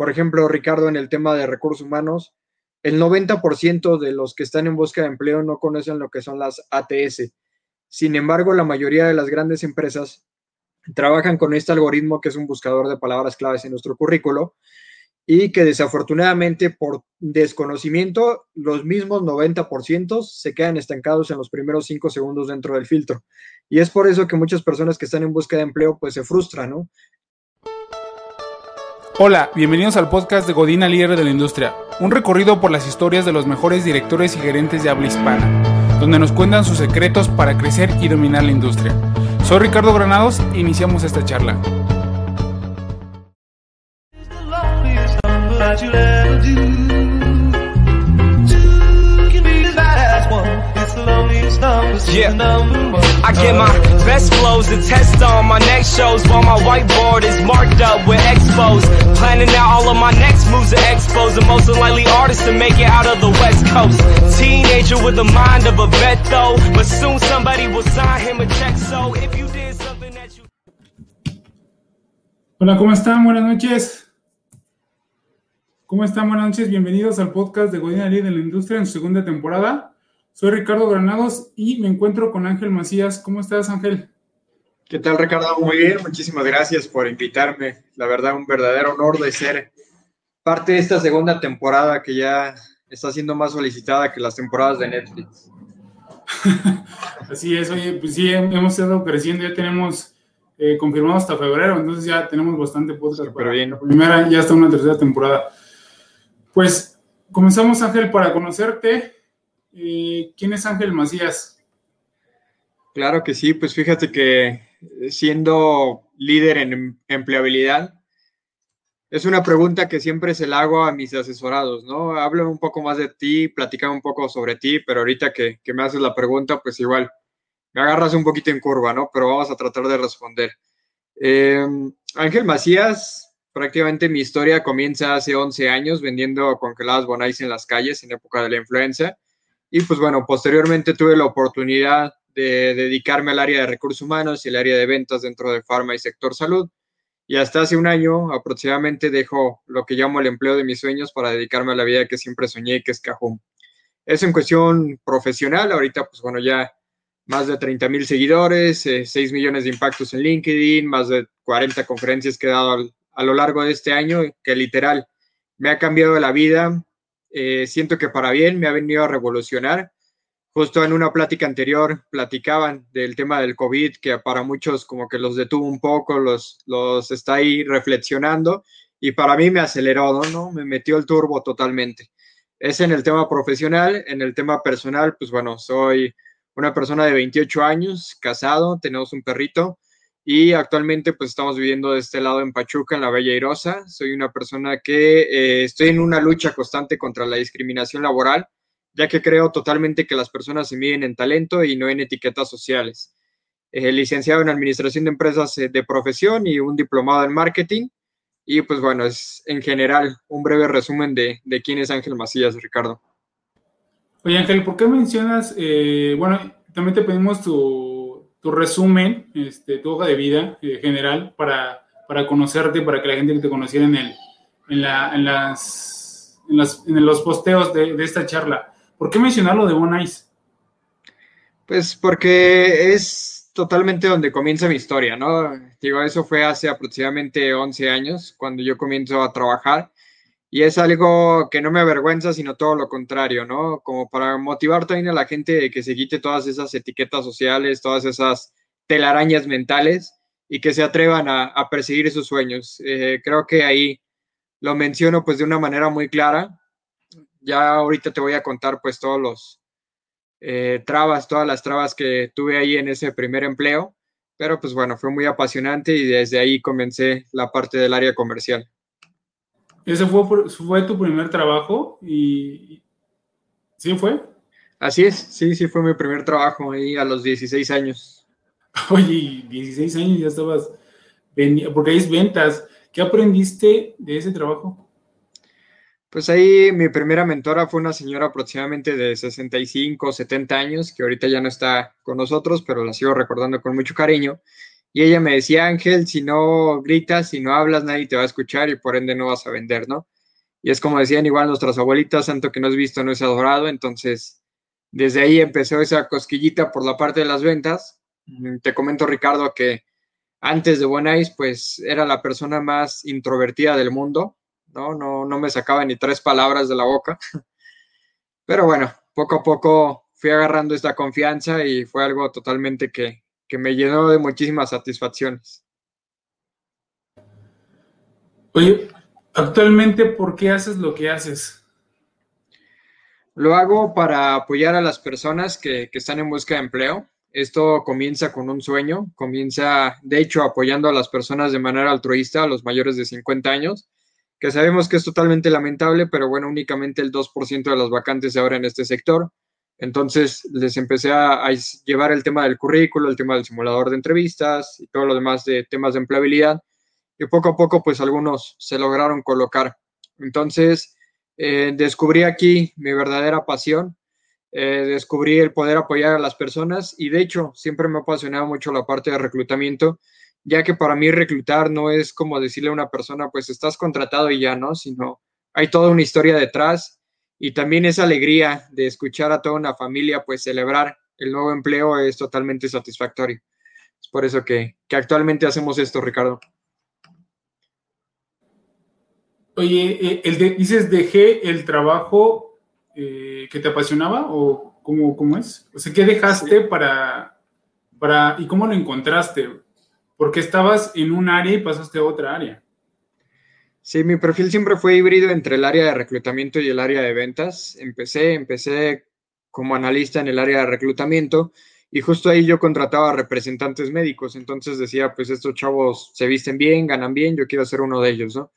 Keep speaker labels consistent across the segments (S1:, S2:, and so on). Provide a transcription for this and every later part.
S1: por ejemplo, Ricardo, en el tema de recursos humanos, el 90% de los que están en busca de empleo no conocen lo que son las ATS. Sin embargo, la mayoría de las grandes empresas trabajan con este algoritmo que es un buscador de palabras claves en nuestro currículo y que desafortunadamente por desconocimiento los mismos 90% se quedan estancados en los primeros 5 segundos dentro del filtro. Y es por eso que muchas personas que están en busca de empleo pues se frustran, ¿no?
S2: Hola, bienvenidos al podcast de Godina Líder de la Industria, un recorrido por las historias de los mejores directores y gerentes de habla hispana, donde nos cuentan sus secretos para crecer y dominar la industria. Soy Ricardo Granados e iniciamos esta charla.
S3: Yeah. I get my best flows to test on my next shows while my whiteboard is marked up with expos. Planning out all of my next moves to expos the most unlikely artist to make it out of the West Coast. Teenager with the mind of a vet though, but soon somebody will sign him a check. So if you did something that you.
S2: Hola, ¿cómo están? Buenas noches. ¿Cómo están? Buenas noches. Bienvenidos al podcast de Godina Lee de la Industria en su segunda temporada. Soy Ricardo Granados y me encuentro con Ángel Macías. ¿Cómo estás, Ángel?
S1: ¿Qué tal, Ricardo? Muy bien, muchísimas gracias por invitarme. La verdad, un verdadero honor de ser parte de esta segunda temporada que ya está siendo más solicitada que las temporadas de Netflix.
S2: Así es, oye, pues sí, hemos estado creciendo, ya tenemos eh, confirmado hasta febrero, entonces ya tenemos bastante podcast.
S1: Pero bien.
S2: La primera, ya está una tercera temporada. Pues comenzamos, Ángel, para conocerte. Eh, ¿Quién es Ángel Macías?
S1: Claro que sí, pues fíjate que siendo líder en empleabilidad, es una pregunta que siempre se la hago a mis asesorados, ¿no? Hablo un poco más de ti, platica un poco sobre ti, pero ahorita que, me haces la pregunta, pues igual me agarras un poquito en curva, ¿no? Pero vamos a tratar de responder. Eh, Ángel Macías, prácticamente mi historia comienza hace 11 años vendiendo congeladas bonais en las calles en época de la influenza. Y pues bueno, posteriormente tuve la oportunidad de dedicarme al área de recursos humanos y el área de ventas dentro de Pharma y sector salud. Y hasta hace un año aproximadamente dejo lo que llamo el empleo de mis sueños para dedicarme a la vida que siempre soñé, que es Cajón. Es en cuestión profesional, ahorita pues bueno, ya más de 30 mil seguidores, 6 eh, millones de impactos en LinkedIn, más de 40 conferencias que he dado a lo largo de este año, que literal me ha cambiado la vida, eh, siento que para bien me ha venido a revolucionar. Justo en una plática anterior platicaban del tema del COVID, que para muchos como que los detuvo un poco, los, los está ahí reflexionando y para mí me aceleró, ¿no? Me metió el turbo totalmente. Es en el tema profesional, en el tema personal, pues bueno, soy una persona de 28 años, casado, tenemos un perrito y actualmente pues estamos viviendo de este lado en Pachuca, en la Bella Irosa. Soy una persona que eh, estoy en una lucha constante contra la discriminación laboral, ya que creo totalmente que las personas se miden en talento y no en etiquetas sociales. Eh, licenciado en Administración de Empresas eh, de Profesión y un diplomado en Marketing. Y pues bueno, es en general un breve resumen de, de quién es Ángel Macías, Ricardo.
S2: Oye Ángel, ¿por qué mencionas, bueno, también te pedimos tu tu resumen, este, tu hoja de vida eh, general para, para conocerte, para que la gente que te conociera en, el, en, la, en, las, en, las, en los posteos de, de, esta charla. ¿Por qué mencionar lo de Bonais?
S1: Pues porque es totalmente donde comienza mi historia, ¿no? Digo, eso fue hace aproximadamente 11 años, cuando yo comienzo a trabajar y es algo que no me avergüenza, sino todo lo contrario, ¿no? Como para motivar también a la gente de que se quite todas esas etiquetas sociales, todas esas telarañas mentales y que se atrevan a, perseguir sus sueños. Eh, creo que ahí lo menciono pues de una manera muy clara. Ya ahorita te voy a contar pues todos los eh, trabas, todas las trabas que tuve ahí en ese primer empleo, pero pues bueno, fue muy apasionante y desde ahí comencé la parte del área comercial.
S2: ¿Ese fue, fue tu primer trabajo? y ¿Sí fue?
S1: Así es, sí, sí fue mi primer trabajo ahí a los 16 años.
S2: Oye, 16 años ya estabas vendiendo, porque es ventas. ¿Qué aprendiste de ese trabajo?
S1: Pues ahí mi primera mentora fue una señora aproximadamente de 65, 70 años, que ahorita ya no está con nosotros, pero la sigo recordando con mucho cariño. Y ella me decía, Ángel, si no gritas, si no hablas, nadie te va a escuchar y por ende no vas a vender, ¿no? Y es como decían igual nuestras abuelitas, santo que no has visto no es adorado, entonces desde ahí empezó esa cosquillita por la parte de las ventas. Mm, te comento, Ricardo, que antes de Bonais, pues era la persona más introvertida del mundo, ¿no? No, no me sacaba ni tres palabras de la boca. Pero bueno, poco a poco fui agarrando esta confianza y fue algo totalmente que, que me llenó de muchísimas satisfacciones.
S2: Oye, actualmente, ¿por qué haces lo que haces?
S1: Lo hago para apoyar a las personas que, que, están en busca de empleo. Esto comienza con un sueño, comienza, de hecho, apoyando a las personas de manera altruista, a los mayores de 50 años, que sabemos que es totalmente lamentable, pero bueno, únicamente el 2% de las vacantes abren en este sector. Entonces les empecé a, llevar el tema del currículo, el tema del simulador de entrevistas y todo lo demás de temas de empleabilidad. Y poco a poco, pues algunos se lograron colocar. Entonces, eh, descubrí aquí mi verdadera pasión, eh, descubrí el poder apoyar a las personas y de hecho siempre me ha apasionado mucho la parte de reclutamiento, ya que para mí reclutar no es como decirle a una persona, pues estás contratado y ya, ¿no? Sino hay toda una historia detrás y también esa alegría de escuchar a toda una familia pues celebrar el nuevo empleo es totalmente satisfactorio. Es por eso que, que actualmente hacemos esto, Ricardo.
S2: Oye, eh, el de, dices, dejé el trabajo eh, que te apasionaba o cómo, cómo, es? O sea, ¿qué dejaste sí. para, para, y cómo lo encontraste? Porque estabas en un área y pasaste a otra área.
S1: Sí, mi perfil siempre fue híbrido entre el área de reclutamiento y el área de ventas. Empecé, empecé como analista en el área de reclutamiento y justo ahí yo contrataba representantes médicos. Entonces decía, pues estos chavos se visten bien, ganan bien, yo quiero ser uno de ellos, ¿no?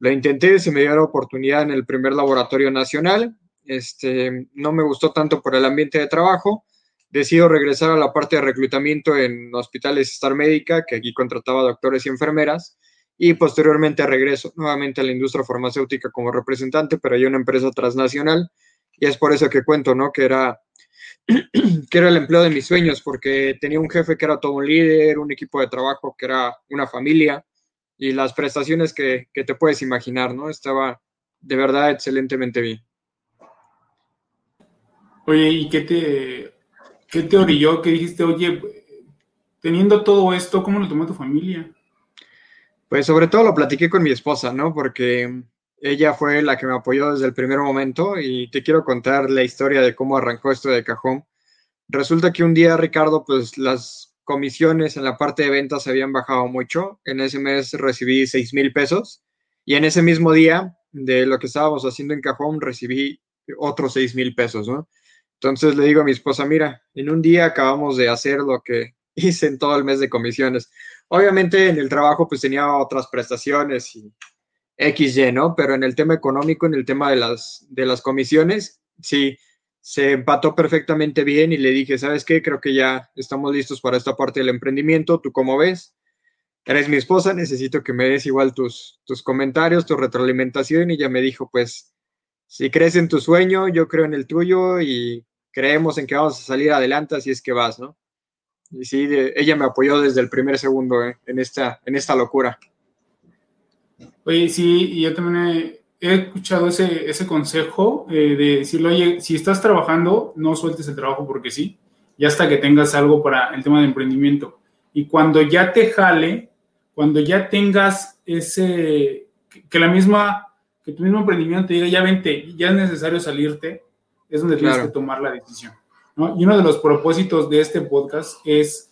S1: Lo intenté, se me dio la oportunidad en el primer laboratorio nacional. Este, no me gustó tanto por el ambiente de trabajo. Decido regresar a la parte de reclutamiento en hospitales Star Médica, que aquí contrataba doctores y enfermeras y posteriormente regreso nuevamente a la industria farmacéutica como representante, pero hay una empresa transnacional y es por eso que cuento, ¿no? Que era, que era el empleo de mis sueños, porque tenía un jefe que era todo un líder, un equipo de trabajo que era una familia y las prestaciones que, que te puedes imaginar, ¿no? Estaba de verdad excelentemente bien.
S2: Oye, ¿y qué te, qué te orilló? ¿Qué dijiste? Oye, teniendo todo esto, ¿cómo lo tomó tu familia?
S1: Pues sobre todo lo platiqué con mi esposa, ¿no? Porque ella fue la que me apoyó desde el primer momento y te quiero contar la historia de cómo arrancó esto de cajón. Resulta que un día, Ricardo, pues las comisiones en la parte de ventas habían bajado mucho. En ese mes recibí 6 mil pesos y en ese mismo día de lo que estábamos haciendo en cajón recibí otros 6 mil pesos, ¿no? Entonces le digo a mi esposa, mira, en un día acabamos de hacer lo que hice en todo el mes de comisiones. Obviamente en el trabajo pues tenía otras prestaciones y XY, ¿no? Pero en el tema económico, en el tema de las, de las comisiones, sí, se empató perfectamente bien y le dije, ¿sabes qué? Creo que ya estamos listos para esta parte del emprendimiento. ¿Tú cómo ves? Eres mi esposa, necesito que me des igual tus, tus comentarios, tu retroalimentación. Y ella me dijo, pues, si crees en tu sueño, yo creo en el tuyo y creemos en que vamos a salir adelante, así es que vas, ¿no? Y sí, de, ella me apoyó desde el primer segundo eh, en, esta, en esta locura.
S2: Oye, sí, y yo también he, he escuchado ese, ese consejo eh, de decirle, oye, si estás trabajando, no sueltes el trabajo porque sí, y hasta que tengas algo para el tema de emprendimiento. Y cuando ya te jale, cuando ya tengas ese, que la misma, que tu mismo emprendimiento te diga, ya vente, ya es necesario salirte, es donde claro. tienes que tomar la decisión. Y uno de los propósitos de este podcast es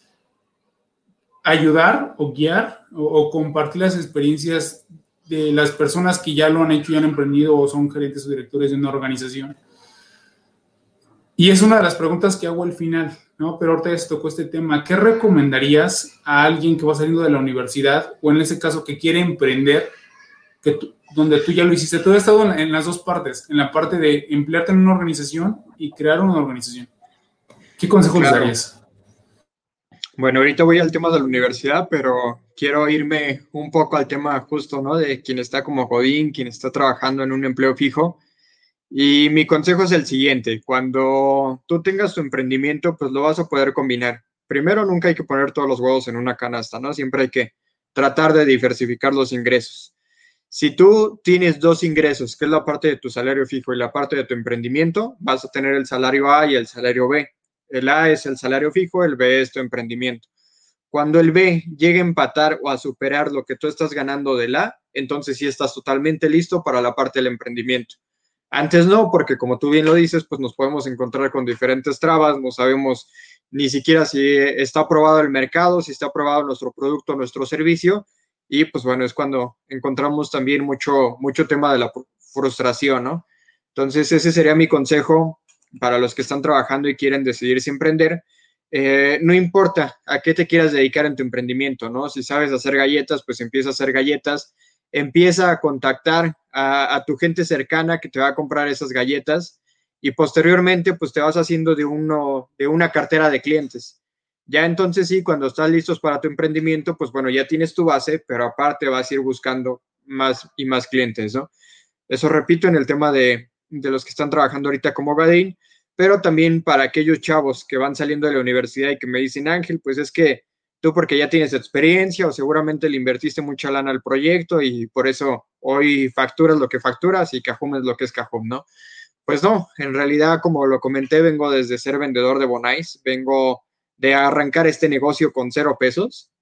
S2: ayudar o guiar o, compartir las experiencias de las personas que ya lo han hecho y han emprendido o son gerentes o directores de una organización. Y es una de las preguntas que hago al final, ¿no? Pero ahorita se tocó este tema. ¿Qué recomendarías a alguien que va saliendo de la universidad o en ese caso que quiere emprender, que tú, donde tú ya lo hiciste? Tú has estado en las dos partes, en la parte de emplearte en una organización y crear una organización. ¿Qué consejos claro. darías?
S1: Bueno, ahorita voy al tema de la universidad, pero quiero irme un poco al tema justo, ¿no? De quien está como Godín, quien está trabajando en un empleo fijo. Y mi consejo es el siguiente, cuando tú tengas tu emprendimiento, pues lo vas a poder combinar, primero nunca hay que poner todos los huevos en una canasta, ¿no? Siempre hay que tratar de diversificar los ingresos. Si tú tienes dos ingresos, que es la parte de tu salario fijo y la parte de tu emprendimiento, vas a tener el salario A y el salario B. El A es el salario fijo, el B es tu emprendimiento. Cuando el B llegue a empatar o a superar lo que tú estás ganando del A, entonces sí estás totalmente listo para la parte del emprendimiento. Antes no, porque como tú bien lo dices, pues nos podemos encontrar con diferentes trabas, no sabemos ni siquiera si está aprobado el mercado, si está aprobado nuestro producto, nuestro servicio, y pues bueno, es cuando encontramos también mucho, mucho tema de la frustración, ¿no? Entonces, ese sería mi consejo para los que están trabajando y quieren decidirse emprender. Eh, no importa a qué te quieras dedicar en tu emprendimiento, ¿no? Si sabes hacer galletas, pues empieza a hacer galletas, empieza a contactar a, a, tu gente cercana que te va a comprar esas galletas y posteriormente, pues te vas haciendo de, uno, de una cartera de clientes. Ya entonces sí, cuando estás listos para tu emprendimiento, pues bueno, ya tienes tu base, pero aparte vas a ir buscando más y más clientes, ¿no? Eso repito en el tema de, de los que están trabajando ahorita como Gadín, pero también para aquellos chavos que van saliendo de la universidad y que me dicen, Ángel, pues es que tú porque ya tienes experiencia o seguramente le invertiste mucha lana al proyecto y por eso hoy facturas lo que facturas y Cajum es lo que es Cajum, ¿no? Pues no, en realidad, como lo comenté, vengo desde ser vendedor de Bonais, vengo de arrancar este negocio con cero pesos.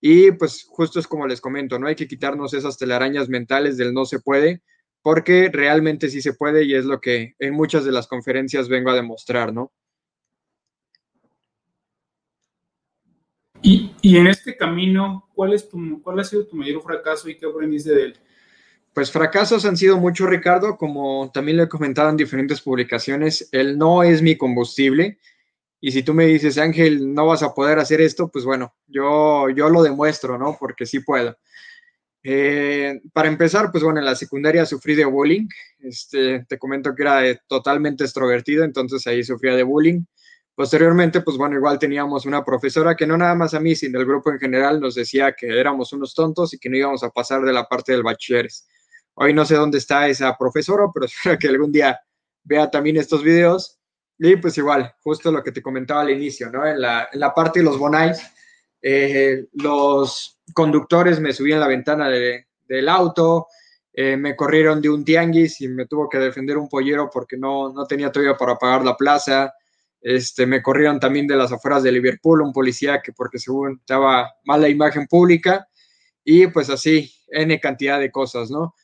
S1: Y pues justo es como les comento, no hay que quitarnos esas telarañas mentales del no se puede, porque realmente sí se puede y es lo que en muchas de las conferencias vengo a demostrar, ¿no?
S2: Y, y en este camino, ¿cuál, es tu, ¿cuál ha sido tu mayor fracaso y qué aprendiste de él?
S1: Pues fracasos han sido muchos, Ricardo, como también lo he comentado en diferentes publicaciones, el no es mi combustible y si tú me dices, Ángel, no vas a poder hacer esto, pues bueno, yo, yo lo demuestro, ¿no? Porque sí puedo. Eh, para empezar, pues bueno, en la secundaria sufrí de bullying. Este, te comento que era totalmente extrovertido, entonces ahí sufría de bullying. Posteriormente, pues bueno, igual teníamos una profesora que no nada más a mí, sino el grupo en general nos decía que éramos unos tontos y que no íbamos a pasar de la parte del bachilleres. Hoy no sé dónde está esa profesora, pero espero que algún día vea también estos videos y pues igual, justo lo que te comentaba al inicio, ¿no? En la parte de los bonais, eh, los conductores me subían la ventana de, del auto, eh, me corrieron de un tianguis y me tuvo que defender un pollero porque no, no tenía todavía para pagar la plaza. Este, me corrieron también de las afueras de Liverpool, un policía que porque según estaba mala imagen pública y pues así, N cantidad de cosas, ¿no?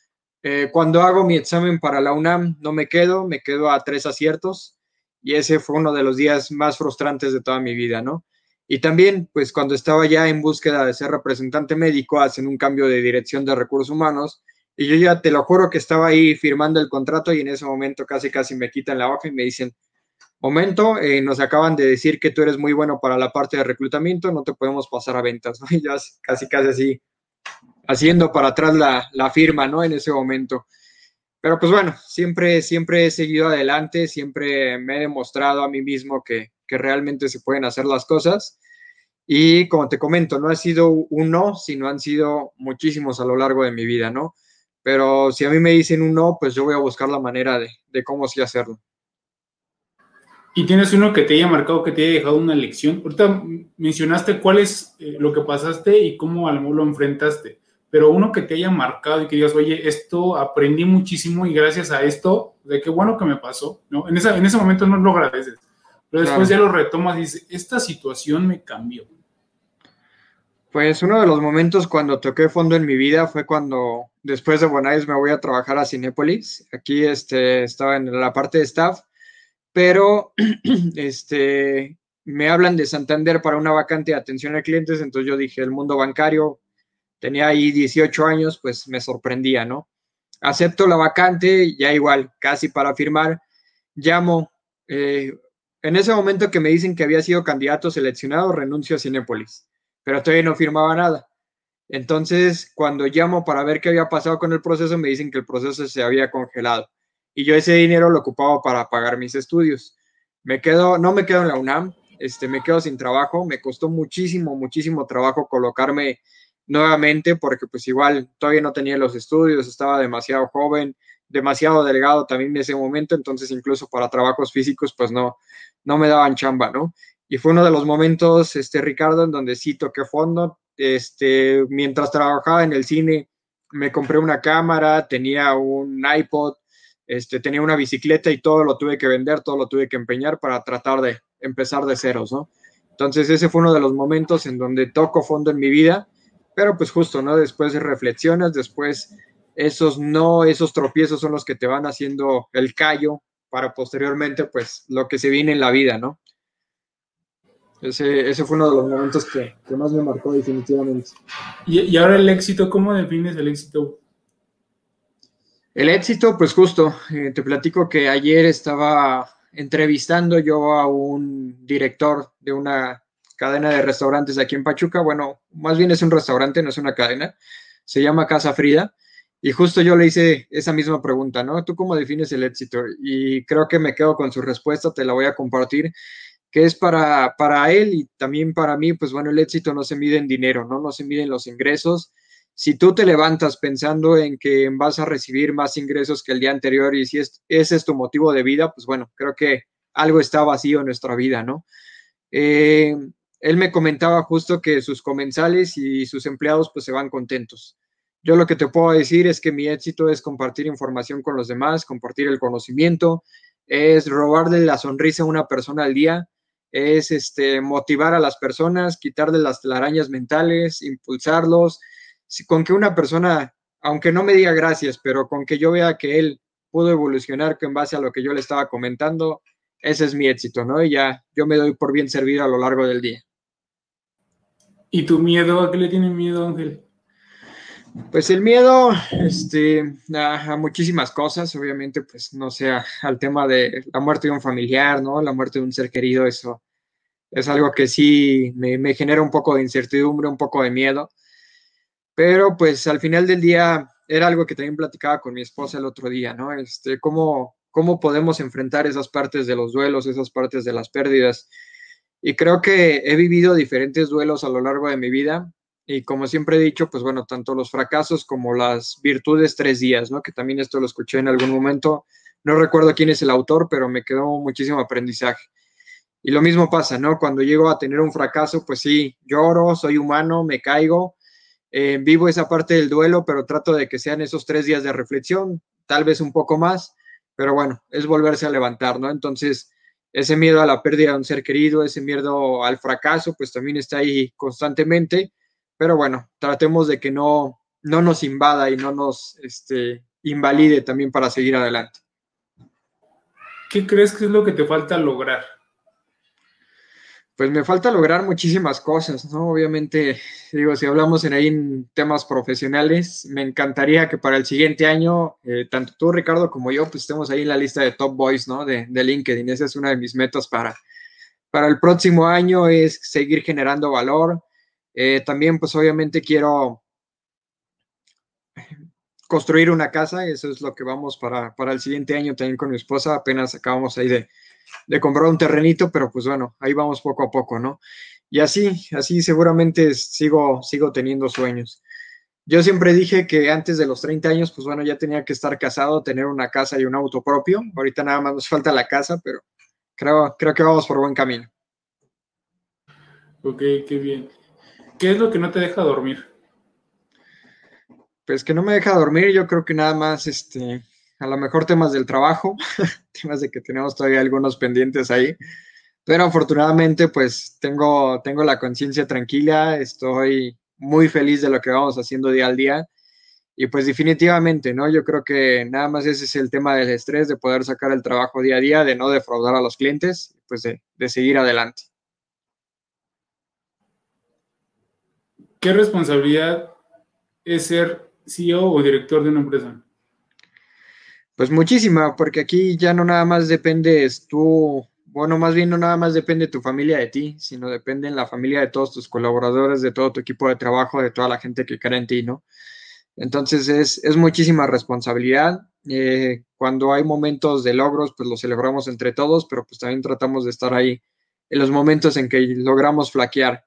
S1: Eh, cuando hago mi examen para la UNAM, no me quedo, me quedo a tres aciertos y ese fue uno de los días más frustrantes de toda mi vida, ¿no? Y también, pues cuando estaba ya en búsqueda de ser representante médico, hacen un cambio de dirección de recursos humanos y yo ya te lo juro que estaba ahí firmando el contrato y en ese momento casi casi me quitan la hoja y me dicen, momento, eh, nos acaban de decir que tú eres muy bueno para la parte de reclutamiento, no te podemos pasar a ventas, ¿no? Y ya casi casi así, haciendo para atrás la, la firma, ¿no? En ese momento. Pero pues bueno, siempre, siempre he seguido adelante, siempre me he demostrado a mí mismo que, que realmente se pueden hacer las cosas. Y como te comento, no ha sido un no, sino han sido muchísimos a lo largo de mi vida, ¿no? Pero si a mí me dicen un no, pues yo voy a buscar la manera de, de cómo sí hacerlo.
S2: ¿Y tienes uno que te haya marcado, que te haya dejado una lección? Ahorita mencionaste cuál es eh, lo que pasaste y cómo al lo enfrentaste pero uno que te haya marcado y que digas, oye, esto aprendí muchísimo y gracias a esto, de qué bueno que me pasó, ¿no? En, esa, en ese momento no lo agradeces, pero después ya lo retomas y dices, esta situación me cambió.
S1: Pues uno de los momentos cuando toqué fondo en mi vida fue cuando después de Buenos me voy a trabajar a Cinépolis. Aquí este, estaba en la parte de staff, pero este, me hablan de Santander para una vacante de atención a clientes, entonces yo dije, el mundo bancario, tenía ahí 18 años, pues me sorprendía, ¿no? Acepto la vacante, ya igual, casi para firmar, llamo. Eh, en ese momento que me dicen que había sido candidato seleccionado, renuncio a Cinépolis, pero todavía no firmaba nada. Entonces, cuando llamo para ver qué había pasado con el proceso, me dicen que el proceso se había congelado y yo ese dinero lo ocupaba para pagar mis estudios. Me quedo, no me quedo en la UNAM, este, me quedo sin trabajo, me costó muchísimo, muchísimo trabajo colocarme nuevamente porque pues igual todavía no tenía los estudios, estaba demasiado joven, demasiado delgado también en ese momento, entonces incluso para trabajos físicos pues no, no me daban chamba, ¿no? Y fue uno de los momentos, este, Ricardo, en donde sí toqué fondo, este, mientras trabajaba en el cine, me compré una cámara, tenía un iPod, este, tenía una bicicleta y todo lo tuve que vender, todo lo tuve que empeñar para tratar de empezar de ceros, ¿no? Entonces ese fue uno de los momentos en donde toco fondo en mi vida, pero pues justo, ¿no? Después de reflexiones, después esos no, esos tropiezos son los que te van haciendo el callo para posteriormente, pues, lo que se viene en la vida, ¿no? Ese, ese fue uno de los momentos que, que más me marcó definitivamente.
S2: Y, y, ahora el éxito, ¿cómo defines el éxito?
S1: El éxito, pues justo, eh, te platico que ayer estaba entrevistando yo a un director de una cadena de restaurantes aquí en Pachuca. Bueno, más bien es un restaurante, no es una cadena. Se llama Casa Frida. Y justo yo le hice esa misma pregunta, ¿no? ¿Tú cómo defines el éxito? Y creo que me quedo con su respuesta, te la voy a compartir, que es para, para él y también para mí, pues bueno, el éxito no se mide en dinero, ¿no? No se mide en los ingresos. Si tú te levantas pensando en que vas a recibir más ingresos que el día anterior y si es, ese es tu motivo de vida, pues bueno, creo que algo está vacío en nuestra vida, ¿no? Eh, él me comentaba justo que sus comensales y sus empleados pues se van contentos. Yo lo que te puedo decir es que mi éxito es compartir información con los demás, compartir el conocimiento, es robarle la sonrisa a una persona al día, es este, motivar a las personas, quitarle las telarañas mentales, impulsarlos. Con que una persona, aunque no me diga gracias, pero con que yo vea que él pudo evolucionar en base a lo que yo le estaba comentando, ese es mi éxito, ¿no? Y ya yo me doy por bien servido a lo largo del día.
S2: ¿Y tu miedo? ¿A qué le tiene miedo, Ángel?
S1: Pues el miedo este, a, muchísimas cosas, obviamente, pues no sea al tema de la muerte de un familiar, ¿no? La muerte de un ser querido, eso es algo que sí me, me genera un poco de incertidumbre, un poco de miedo. Pero pues al final del día era algo que también platicaba con mi esposa el otro día, ¿no? Este, cómo, cómo podemos enfrentar esas partes de los duelos, esas partes de las pérdidas. Y creo que he vivido diferentes duelos a lo largo de mi vida y como siempre he dicho, pues bueno, tanto los fracasos como las virtudes tres días, ¿no? Que también esto lo escuché en algún momento. No recuerdo quién es el autor, pero me quedó muchísimo aprendizaje. Y lo mismo pasa, ¿no? Cuando llego a tener un fracaso, pues sí, lloro, soy humano, me caigo, eh, vivo esa parte del duelo, pero trato de que sean esos tres días de reflexión, tal vez un poco más, pero bueno, es volverse a levantar, ¿no? Entonces, ese miedo a la pérdida de un ser querido, ese miedo al fracaso, pues también está ahí constantemente pero bueno, tratemos de que no, no nos invada y no nos este, invalide también para seguir adelante.
S2: ¿Qué crees que es lo que te falta lograr?
S1: Pues me falta lograr muchísimas cosas, ¿no? Obviamente, digo, si hablamos en ahí en temas profesionales, me encantaría que para el siguiente año, eh, tanto tú, Ricardo, como yo, pues estemos ahí en la lista de Top Boys, ¿no? De, de LinkedIn. Esa es una de mis metas para, para el próximo año, es seguir generando valor, eh, también, pues obviamente quiero construir una casa, eso es lo que vamos para, para el siguiente año también con mi esposa, apenas acabamos ahí de, de, comprar un terrenito, pero pues bueno, ahí vamos poco a poco, ¿no? Y así, así seguramente sigo, sigo teniendo sueños. Yo siempre dije que antes de los 30 años, pues bueno, ya tenía que estar casado, tener una casa y un auto propio. Ahorita nada más nos falta la casa, pero creo, creo que vamos por buen camino.
S2: Ok, qué bien. ¿Qué es lo que no te deja dormir?
S1: Pues que no me deja dormir, yo creo que nada más, este, a lo mejor temas del trabajo, temas de que tenemos todavía algunos pendientes ahí, pero afortunadamente pues tengo, tengo la conciencia tranquila, estoy muy feliz de lo que vamos haciendo día al día y pues definitivamente, ¿no? Yo creo que nada más ese es el tema del estrés, de poder sacar el trabajo día a día, de no defraudar a los clientes, pues de, de seguir adelante.
S2: ¿Qué responsabilidad es ser CEO o director de una empresa?
S1: Pues muchísima, porque aquí ya no nada más dependes tú, bueno, más bien no nada más depende tu familia de ti, sino depende en la familia de todos tus colaboradores, de todo tu equipo de trabajo, de toda la gente que cree en ti, ¿no? Entonces es, es muchísima responsabilidad. Eh, cuando hay momentos de logros, pues los celebramos entre todos, pero pues también tratamos de estar ahí en los momentos en que logramos flaquear.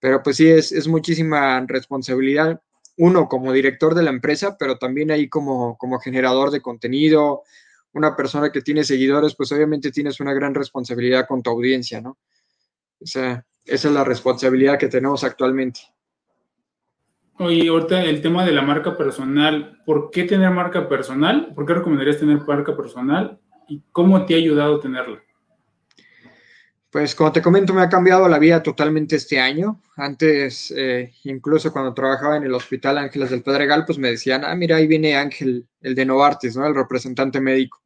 S1: Pero pues sí, es, es muchísima responsabilidad uno como director de la empresa, pero también ahí como, como generador de contenido, una persona que tiene seguidores, pues obviamente tienes una gran responsabilidad con tu audiencia, ¿no? O sea, esa es la responsabilidad que tenemos actualmente.
S2: Oye, ahorita el tema de la marca personal, ¿por qué tener marca personal? ¿Por qué recomendarías tener marca personal? ¿Y cómo te ha ayudado tenerla?
S1: Pues como te comento, me ha cambiado la vida totalmente este año. Antes, eh, incluso cuando trabajaba en el Hospital Ángeles del Pedregal, pues me decían, ah, mira, ahí viene Ángel, el de Novartis, ¿no? El representante médico.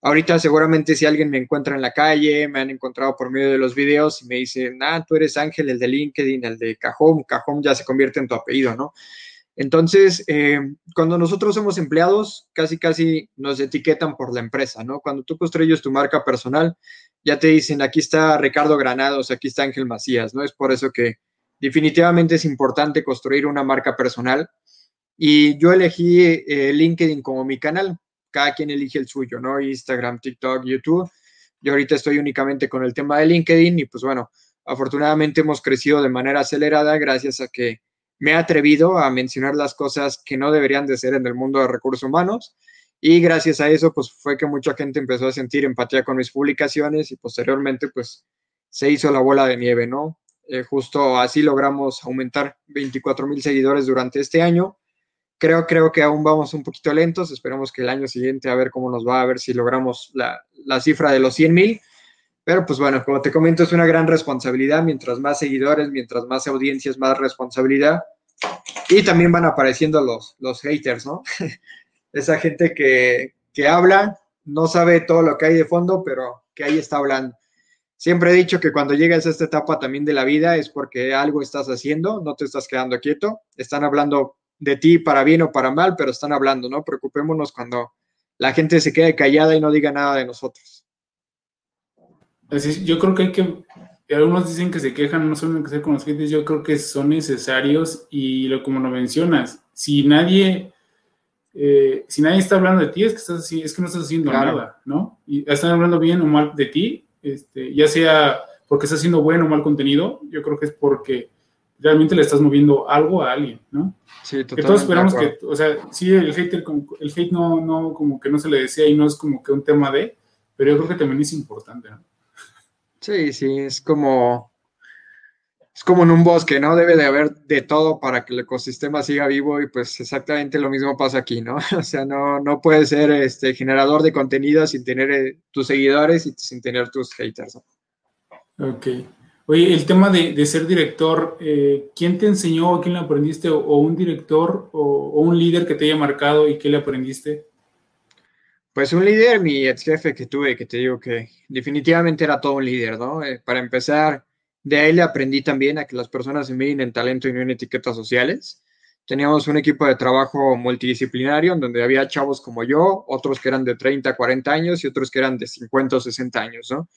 S1: Ahorita seguramente si alguien me encuentra en la calle, me han encontrado por medio de los videos y me dicen, ah, tú eres Ángel, el de LinkedIn, el de Cajón, Cajón ya se convierte en tu apellido, ¿no? Entonces, eh, cuando nosotros somos empleados, casi, casi nos etiquetan por la empresa, ¿no? Cuando tú construyes tu marca personal, ya te dicen, aquí está Ricardo Granados, aquí está Ángel Macías, ¿no? Es por eso que definitivamente es importante construir una marca personal. Y yo elegí eh, LinkedIn como mi canal, cada quien elige el suyo, ¿no? Instagram, TikTok, YouTube. Yo ahorita estoy únicamente con el tema de LinkedIn y pues bueno, afortunadamente hemos crecido de manera acelerada gracias a que me he atrevido a mencionar las cosas que no deberían de ser en el mundo de recursos humanos y gracias a eso pues fue que mucha gente empezó a sentir empatía con mis publicaciones y posteriormente pues se hizo la bola de nieve, ¿no? Eh, justo así logramos aumentar 24 mil seguidores durante este año. Creo, creo que aún vamos un poquito lentos. Esperemos que el año siguiente a ver cómo nos va, a ver si logramos la, la cifra de los 100 mil. Pero pues bueno, como te comento, es una gran responsabilidad. Mientras más seguidores, mientras más audiencias, más responsabilidad. Y también van apareciendo los, los haters, ¿no? Esa gente que, que habla, no sabe todo lo que hay de fondo, pero que ahí está hablando. Siempre he dicho que cuando llegas a esta etapa también de la vida es porque algo estás haciendo, no te estás quedando quieto, están hablando de ti para bien o para mal, pero están hablando, ¿no? Preocupémonos cuando la gente se quede callada y no diga nada de nosotros.
S2: yo creo que hay que algunos dicen que se quejan, no solo que ser con los clientes, yo creo que son necesarios y lo como lo mencionas, si nadie, eh, si nadie está hablando de ti, es que, estás, es que no estás haciendo nada, ¿no? Y están hablando bien o mal de ti, este, ya sea porque estás haciendo buen o mal contenido, yo creo que es porque realmente le estás moviendo algo a alguien, ¿no?
S1: Sí, totalmente.
S2: Que todos esperamos que, o sea, sí, el hater, el hate no, no, como que no se le decía y no es como que un tema de, pero yo creo que también es importante, ¿no?
S1: Sí, sí, es como, es como en un bosque, ¿no? Debe de haber de todo para que el ecosistema siga vivo y pues exactamente lo mismo pasa aquí, ¿no? O sea, no, no puedes ser este generador de contenido sin tener eh, tus seguidores y sin tener tus haters.
S2: Ok. Oye, el tema de, ser director, eh, ¿quién te enseñó, quién le aprendiste, o, un director o, un líder que te haya marcado y qué le aprendiste?
S1: Pues un líder, mi ex jefe que tuve, que te digo que definitivamente era todo un líder, ¿no? Eh, para empezar, de ahí le aprendí también a que las personas se miden en talento y no en etiquetas sociales. Teníamos un equipo de trabajo multidisciplinario en donde había chavos como yo, otros que eran de 30, 40 años y otros que eran de 50 o 60 años, ¿no?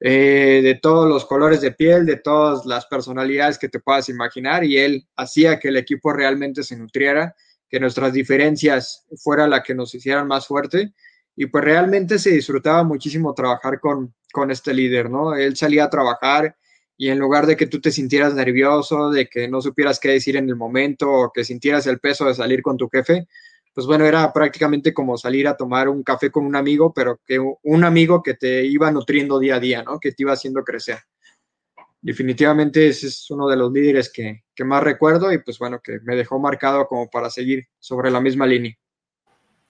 S1: Eh, de todos los colores de piel, de todas las personalidades que te puedas imaginar y él hacía que el equipo realmente se nutriera, que nuestras diferencias fuera la que nos hicieran más fuerte y pues realmente se disfrutaba muchísimo trabajar con, con este líder, ¿no? Él salía a trabajar y en lugar de que tú te sintieras nervioso, de que no supieras qué decir en el momento o que sintieras el peso de salir con tu jefe, pues bueno, era prácticamente como salir a tomar un café con un amigo, pero que un amigo que te iba nutriendo día a día, ¿no? Que te iba haciendo crecer. Definitivamente ese es uno de los líderes que, que más recuerdo y pues bueno, que me dejó marcado como para seguir sobre la misma línea.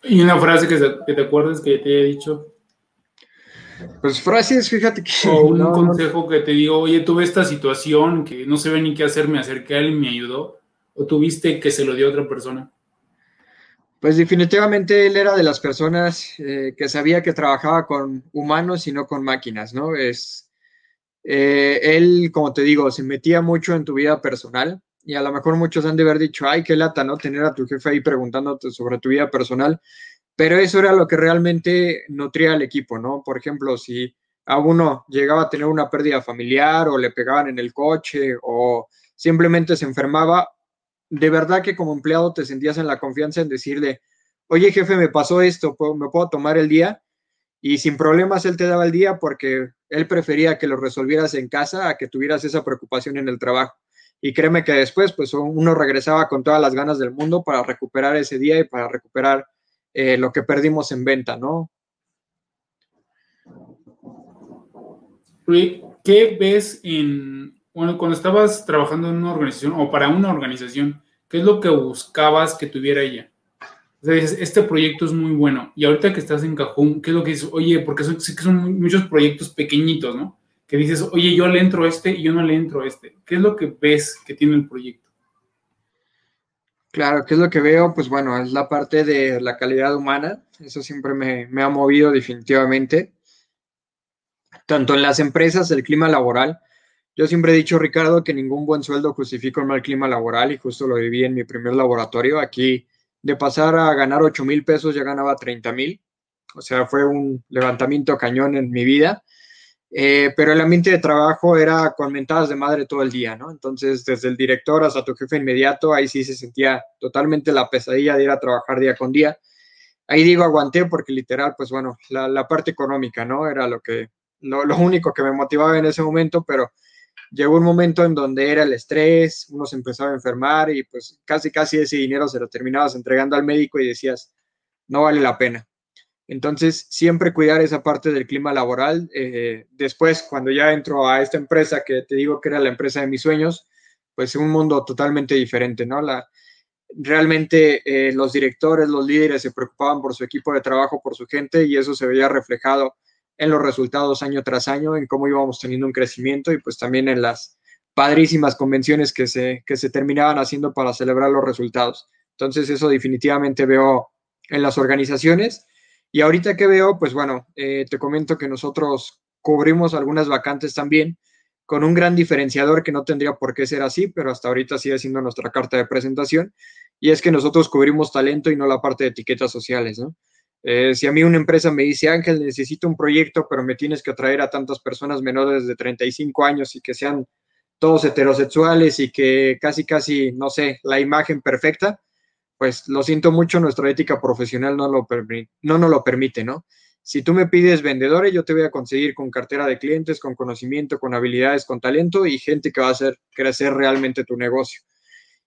S2: ¿Y una frase que, te acuerdes que te he dicho?
S1: Pues frases, fíjate que...
S2: O un consejo que te digo, oye, tuve esta situación que no sé ni qué hacer, me acerqué a él y me ayudó. ¿O tuviste que se lo dio a otra persona?
S1: Pues definitivamente él era de las personas eh, que sabía que trabajaba con humanos y no con máquinas, ¿no? Es, eh, él, como te digo, se metía mucho en tu vida personal y a lo mejor muchos han de haber dicho, ay, qué lata, ¿no? Tener a tu jefe ahí preguntándote sobre tu vida personal, pero eso era lo que realmente nutría al equipo, ¿no? Por ejemplo, si a uno llegaba a tener una pérdida familiar o le pegaban en el coche o simplemente se enfermaba, de verdad que como empleado te sentías en la confianza en decirle, oye jefe, me pasó esto, ¿me puedo tomar el día? Y sin problemas él te daba el día porque él prefería que lo resolvieras en casa a que tuvieras esa preocupación en el trabajo. Y créeme que después, pues uno regresaba con todas las ganas del mundo para recuperar ese día y para recuperar eh, lo que perdimos en venta, ¿no?
S2: ¿Qué ves en, bueno, cuando estabas trabajando en una organización o para una organización, qué es lo que buscabas que tuviera ella? O sea, dices, este proyecto es muy bueno. Y ahorita que estás en Cajún, ¿qué es lo que dices? Oye, porque son, son muchos proyectos pequeñitos, ¿no? Que dices, oye, yo le entro a este y yo no le entro a este? ¿Qué es lo que ves que tiene el proyecto?
S1: Claro, ¿qué es lo que veo? Pues bueno, es la parte de la calidad humana. Eso siempre me, ha movido definitivamente. Tanto en las empresas, el clima laboral. Yo siempre he dicho, Ricardo, que ningún buen sueldo justifica un mal clima laboral y justo lo viví en mi primer laboratorio. Aquí, de pasar a ganar 8 mil pesos, ya ganaba 30 mil. O sea, fue un levantamiento cañón en mi vida. Eh, pero el ambiente de trabajo era con mentadas de madre todo el día, ¿no? Entonces, desde el director hasta tu jefe inmediato, ahí sí se sentía totalmente la pesadilla de ir a trabajar día con día. Ahí digo aguanté porque literal, pues bueno, la, parte económica, ¿no? Era lo que, lo, único que me motivaba en ese momento, pero llegó un momento en donde era el estrés, uno se empezaba a enfermar y pues casi, casi ese dinero se lo terminabas entregando al médico y decías, no vale la pena. Entonces, siempre cuidar esa parte del clima laboral. Eh, después, cuando ya entro a esta empresa, que te digo que era la empresa de mis sueños, pues un mundo totalmente diferente, ¿no? La, realmente eh, los directores, los líderes se preocupaban por su equipo de trabajo, por su gente, y eso se veía reflejado en los resultados año tras año, en cómo íbamos teniendo un crecimiento y pues también en las padrísimas convenciones que se, que se terminaban haciendo para celebrar los resultados. Entonces, eso definitivamente veo en las organizaciones y ahorita que veo, pues bueno, eh, te comento que nosotros cubrimos algunas vacantes también con un gran diferenciador que no tendría por qué ser así, pero hasta ahorita sigue siendo nuestra carta de presentación, y es que nosotros cubrimos talento y no la parte de etiquetas sociales, ¿no? Eh, si a mí una empresa me dice, Ángel, necesito un proyecto, pero me tienes que atraer a tantas personas menores de 35 años y que sean todos heterosexuales y que casi, casi, no sé, la imagen perfecta, pues lo siento mucho, nuestra ética profesional no, lo no nos lo permite, ¿no? Si tú me pides vendedores, yo te voy a conseguir con cartera de clientes, con conocimiento, con habilidades, con talento y gente que va a hacer crecer realmente tu negocio.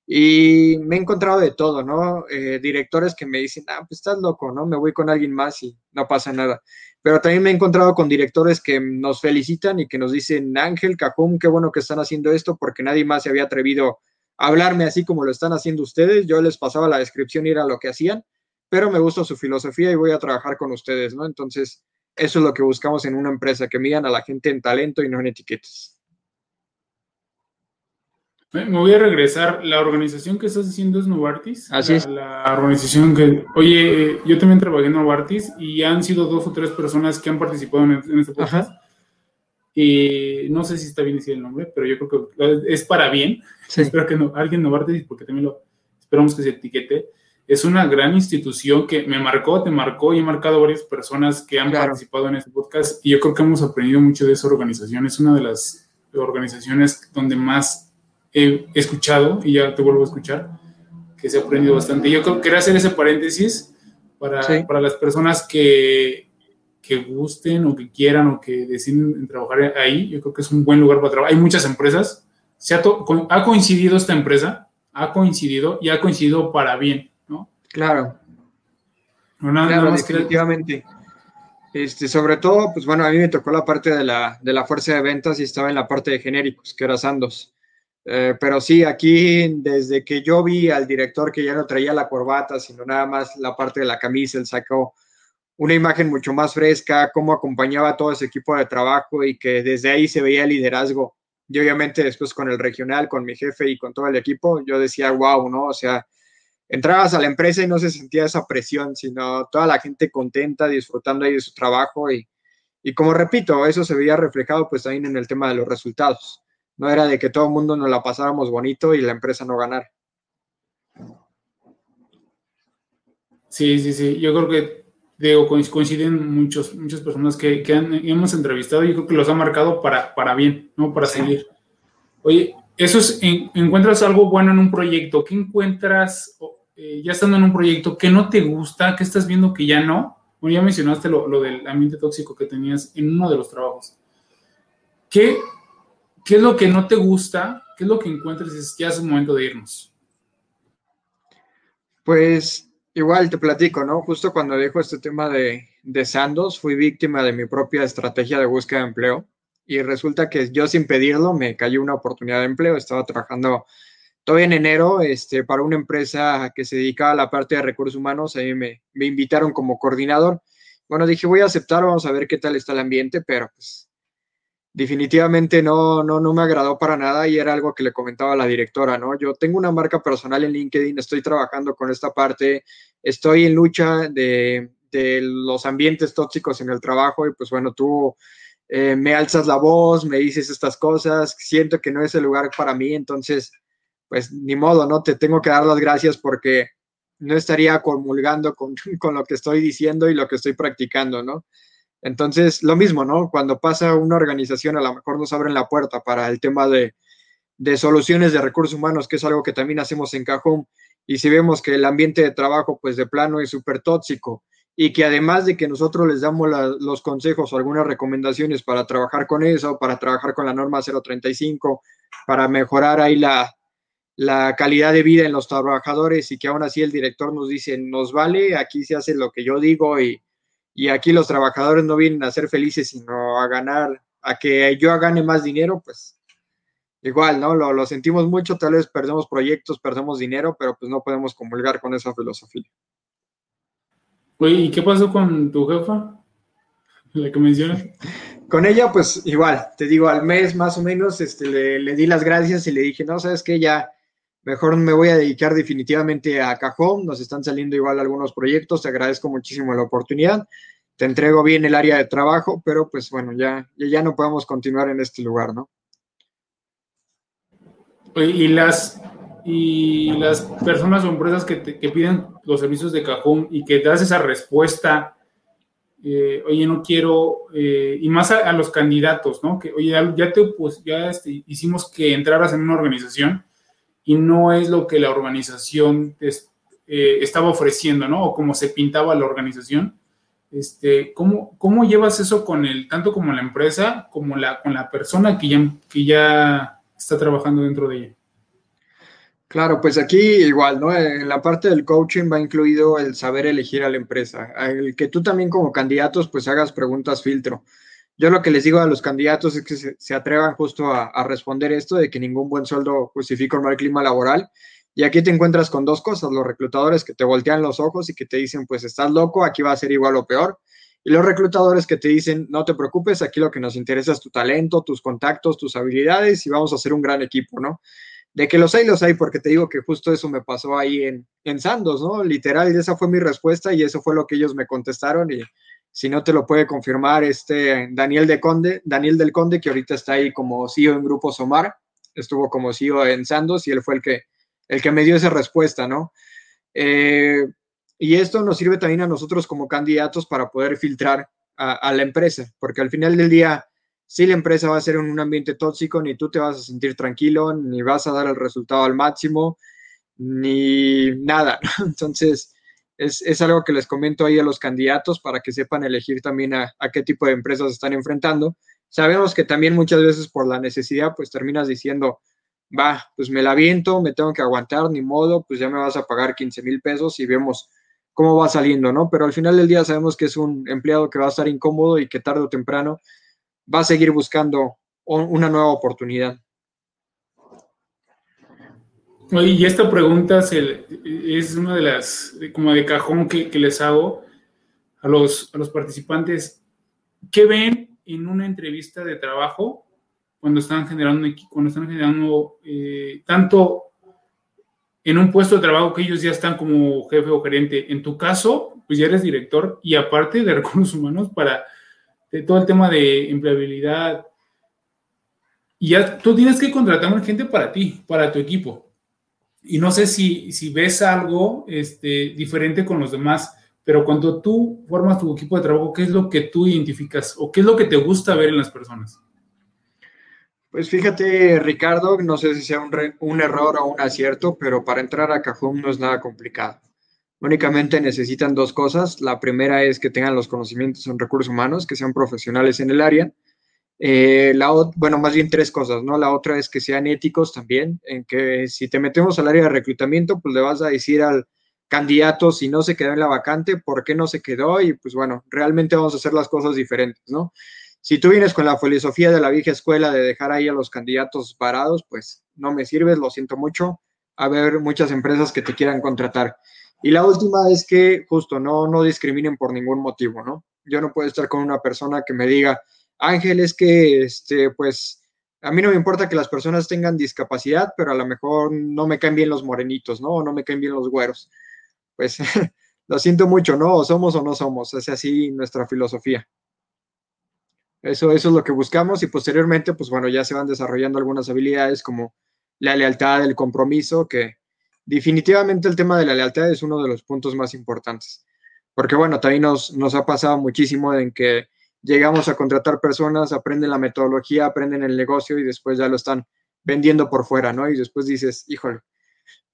S1: Y me he encontrado de todo, ¿no? Eh, directores que me dicen, ah, pues estás loco, ¿no? Me voy con alguien más y no pasa nada. Pero también me he encontrado con directores que nos felicitan y que nos dicen, Ángel, Cajum, qué bueno que están haciendo esto porque nadie más se había atrevido hablarme así como lo están haciendo ustedes. Yo les pasaba la descripción y era lo que hacían, pero me gusta su filosofía y voy a trabajar con ustedes, ¿no? Entonces, eso es lo que buscamos en una empresa, que midan a la gente en talento y no en etiquetas.
S2: Me voy a regresar. La organización que estás haciendo es Novartis.
S1: Así es.
S2: La organización que. Oye, yo también trabajé en Novartis y han sido dos o tres personas que han participado en, este podcast. Y no sé si está bien decir el nombre, pero yo creo que es para bien. Espero que no, alguien Novartis, porque también lo esperamos que se etiquete. Es una gran institución que me marcó, te marcó y he marcado varias personas que han participado en este podcast. Y yo creo que hemos aprendido mucho de esa organización. Es una de las organizaciones donde más he escuchado, y ya te vuelvo a escuchar, que se ha aprendido bastante. Yo creo que quería hacer ese paréntesis para, para las personas que, que gusten o que quieran o que deciden trabajar ahí, yo creo que es un buen lugar para trabajar. Hay muchas empresas, se ha, ha, coincidido esta empresa, ha coincidido y ha coincidido para bien, ¿no?
S1: Claro. claro, definitivamente. Este, sobre todo, pues bueno, a mí me tocó la parte de la, de la fuerza de ventas y estaba en la parte de genéricos, que era Sandos. Eh, pero sí, aquí desde que yo vi al director que ya no traía la corbata, sino nada más la parte de la camisa, el saco, una imagen mucho más fresca, cómo acompañaba a todo ese equipo de trabajo y que desde ahí se veía liderazgo. Y obviamente después con el regional, con mi jefe y con todo el equipo, yo decía, wow, ¿no? O sea, entrabas a la empresa y no se sentía esa presión, sino toda la gente contenta, disfrutando ahí de su trabajo y, y como repito, eso se veía reflejado pues también en el tema de los resultados. No era de que todo el mundo nos la pasáramos bonito y la empresa no ganara.
S2: Sí, sí, sí. Yo creo que digo, coinciden muchos, muchas personas que, que hemos entrevistado y creo que los ha marcado para, para bien, ¿no? Para seguir. Oye, eso es, encuentras algo bueno en un proyecto, ¿qué encuentras eh, ya estando en un proyecto que no te gusta, que estás viendo que ya no? Bueno, ya mencionaste lo, lo, del ambiente tóxico que tenías en uno de los trabajos. ¿Qué, ¿qué es lo que no te gusta? ¿Qué es lo que encuentras? Es ya es un momento de irnos.
S1: Pues igual te platico, ¿no? Justo cuando dejo este tema de, de Sandos, fui víctima de mi propia estrategia de búsqueda de empleo y resulta que yo sin pedirlo me cayó una oportunidad de empleo. Estaba trabajando todavía en enero este, para una empresa que se dedicaba a la parte de recursos humanos. Ahí me, me invitaron como coordinador. Bueno, dije, voy a aceptar, vamos a ver qué tal está el ambiente, pero pues definitivamente no, no, no me agradó para nada y era algo que le comentaba la directora, ¿no? Yo tengo una marca personal en LinkedIn, estoy trabajando con esta parte, estoy en lucha de, de los ambientes tóxicos en el trabajo y pues bueno, tú eh, me alzas la voz, me dices estas cosas, siento que no es el lugar para mí, entonces pues ni modo, ¿no? Te tengo que dar las gracias porque no estaría comulgando con, con lo que estoy diciendo y lo que estoy practicando, ¿no? Entonces, lo mismo, ¿no? Cuando pasa una organización, a lo mejor nos abren la puerta para el tema de, soluciones de recursos humanos, que es algo que también hacemos en Cajón. Y si vemos que el ambiente de trabajo, pues de plano es súper tóxico y que además de que nosotros les damos los consejos o algunas recomendaciones para trabajar con eso, para trabajar con la norma 035, para mejorar ahí la, la calidad de vida en los trabajadores y que aún así el director nos dice, nos vale, aquí se hace lo que yo digo y, y aquí los trabajadores no vienen a ser felices, sino a ganar, a que yo gane más dinero, pues igual, ¿no? Lo, lo sentimos mucho, tal vez perdemos proyectos, perdemos dinero, pero pues no podemos comulgar con esa filosofía.
S2: Oye, ¿y qué pasó con tu jefa? La que mencionas.
S1: Con ella, pues igual, te digo, al mes más o menos, este, le, le di las gracias y le dije, no, sabes que ya mejor me voy a dedicar definitivamente a Cajón, nos están saliendo igual algunos proyectos, te agradezco muchísimo la oportunidad, te entrego bien el área de trabajo, pero pues bueno, ya, ya no podemos continuar en este lugar, ¿no?
S2: Y las, y las personas o empresas que, piden los servicios de Cajón y que te das esa respuesta, eh, oye, no quiero, eh, y más a, los candidatos, ¿no? Que, oye, ya, te, pues, ya este, hicimos que entraras en una organización y no es lo que la organización eh, estaba ofreciendo, ¿no? O como se pintaba la organización. Este, ¿cómo, ¿Cómo llevas eso con el, tanto como la empresa, como la, con la persona que ya, que ya está trabajando dentro de ella?
S1: Claro, pues aquí igual, ¿no? En la parte del coaching va incluido el saber elegir a la empresa, el que tú también como candidatos pues hagas preguntas filtro. Yo lo que les digo a los candidatos es que se, atrevan justo a, responder esto de que ningún buen sueldo justifica un mal clima laboral. Y aquí te encuentras con dos cosas, los reclutadores que te voltean los ojos y que te dicen, pues estás loco, aquí va a ser igual o peor. Y los reclutadores que te dicen, no te preocupes, aquí lo que nos interesa es tu talento, tus contactos, tus habilidades y vamos a hacer un gran equipo, ¿no? De que los hay, los hay, porque te digo que justo eso me pasó ahí en, en Sandos, ¿no? Literal, y esa fue mi respuesta y eso fue lo que ellos me contestaron y si no te lo puede confirmar este Daniel de Conde, Daniel del Conde, que ahorita está ahí como CEO en Grupo Somar, estuvo como CEO en Sandos y él fue el que, el que me dio esa respuesta, ¿no? Eh, y esto nos sirve también a nosotros como candidatos para poder filtrar a, la empresa, porque al final del día, si la empresa va a ser en un ambiente tóxico, ni tú te vas a sentir tranquilo, ni vas a dar el resultado al máximo, ni nada. Entonces, es, algo que les comento ahí a los candidatos para que sepan elegir también a, qué tipo de empresas están enfrentando. Sabemos que también muchas veces por la necesidad, pues terminas diciendo, va, pues me la viento, me tengo que aguantar, ni modo, pues ya me vas a pagar 15 mil pesos y vemos cómo va saliendo, ¿no? Pero al final del día sabemos que es un empleado que va a estar incómodo y que tarde o temprano va a seguir buscando una nueva oportunidad.
S2: Y esta pregunta es una de las, como de cajón que, les hago a los, a los participantes. ¿Qué ven en una entrevista de trabajo cuando están generando, cuando están generando eh, tanto en un puesto de trabajo que ellos ya están como jefe o gerente? En tu caso, pues ya eres director y aparte de recursos humanos para todo el tema de empleabilidad. Y ya tú tienes que contratar gente para ti, para tu equipo y no sé si, si ves algo este, diferente con los demás, pero cuando tú formas tu equipo de trabajo, ¿qué es lo que tú identificas o qué es lo que te gusta ver en las personas?
S1: Pues fíjate, Ricardo, no sé si sea un, un error o un acierto, pero para entrar a Cajón no es nada complicado. Únicamente necesitan dos cosas. La primera es que tengan los conocimientos en recursos humanos, que sean profesionales en el área. Eh, la, bueno, más bien tres cosas, ¿no? La otra es que sean éticos también, en que si te metemos al área de reclutamiento, pues le vas a decir al candidato si no se quedó en la vacante, por qué no se quedó y pues bueno, realmente vamos a hacer las cosas diferentes, ¿no? Si tú vienes con la filosofía de la vieja escuela de dejar ahí a los candidatos parados, pues no me sirves, lo siento mucho. A ver, muchas empresas que te quieran contratar. Y la última es que justo no, no discriminen por ningún motivo, ¿no? Yo no puedo estar con una persona que me diga, Ángel, es que, este, pues, a mí no me importa que las personas tengan discapacidad, pero a lo mejor no me caen bien los morenitos, ¿no? O no me caen bien los güeros. Pues lo siento mucho, ¿no? O somos o no somos. Es así nuestra filosofía. Eso, eso es lo que buscamos y posteriormente, pues bueno, ya se van desarrollando algunas habilidades como la lealtad, el compromiso, que definitivamente el tema de la lealtad es uno de los puntos más importantes. Porque bueno, también nos, nos ha pasado muchísimo en que llegamos a contratar personas, aprenden la metodología, aprenden el negocio y después ya lo están vendiendo por fuera, ¿no? Y después dices, híjole,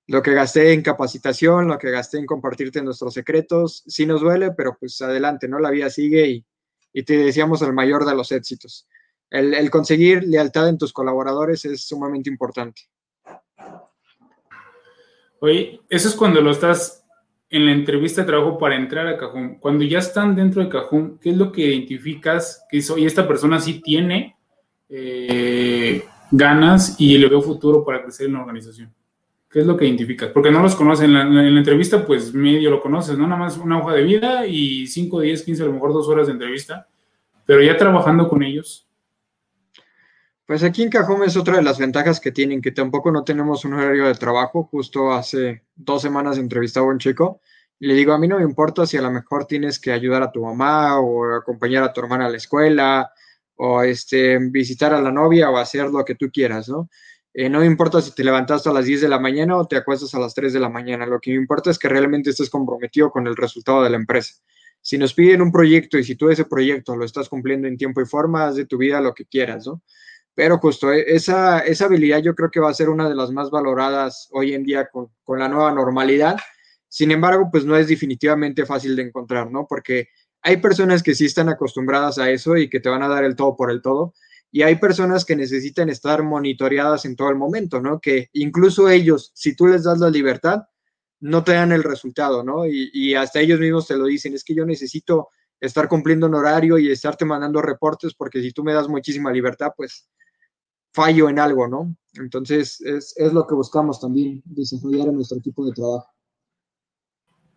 S1: lo que gasté en capacitación, lo que gasté en compartirte nuestros secretos, sí nos duele, pero pues adelante, ¿no? La vida sigue y, te decíamos el mayor de los éxitos. El, el conseguir lealtad en tus colaboradores es sumamente importante.
S2: Oye, eso es cuando lo estás en la entrevista de trabajo para entrar a Cajón, cuando ya están dentro de Cajón, ¿qué es lo que identificas que y esta persona sí tiene eh, ganas y le veo futuro para crecer en la organización? ¿Qué es lo que identificas? Porque no los conoces. En la, entrevista, pues medio lo conoces, ¿no? Nada más una hoja de vida y 5, 10, 15, a lo mejor dos horas de entrevista. Pero ya trabajando con ellos.
S1: Pues aquí en Cajón es otra de las ventajas que tienen, que tampoco no tenemos un horario de trabajo. Justo hace dos semanas entrevistaba a un chico y le digo, a mí no me importa si a lo mejor tienes que ayudar a tu mamá o acompañar a tu hermana a la escuela o este, visitar a la novia o hacer lo que tú quieras, ¿no? Eh, no me importa si te levantas a las 10 de la mañana o te acuestas a las 3 de la mañana. Lo que me importa es que realmente estés comprometido con el resultado de la empresa. Si nos piden un proyecto y si tú ese proyecto lo estás cumpliendo en tiempo y forma, haz de tu vida lo que quieras, ¿no? Pero justo eh, esa, esa habilidad yo creo que va a ser una de las más valoradas hoy en día con, con la nueva normalidad. Sin embargo, pues no es definitivamente fácil de encontrar, ¿no? Porque hay personas que sí están acostumbradas a eso y que te van a dar el todo por el todo, y hay personas que necesitan estar monitoreadas en todo el momento, ¿no? Que incluso ellos, si tú les das la libertad, no te dan el resultado, ¿no? Y, hasta ellos mismos te lo dicen, es que yo necesito estar cumpliendo un horario y estarte mandando reportes porque si tú me das muchísima libertad, pues fallo en algo, ¿no? Entonces es, lo que buscamos también, desarrollar en nuestro equipo de trabajo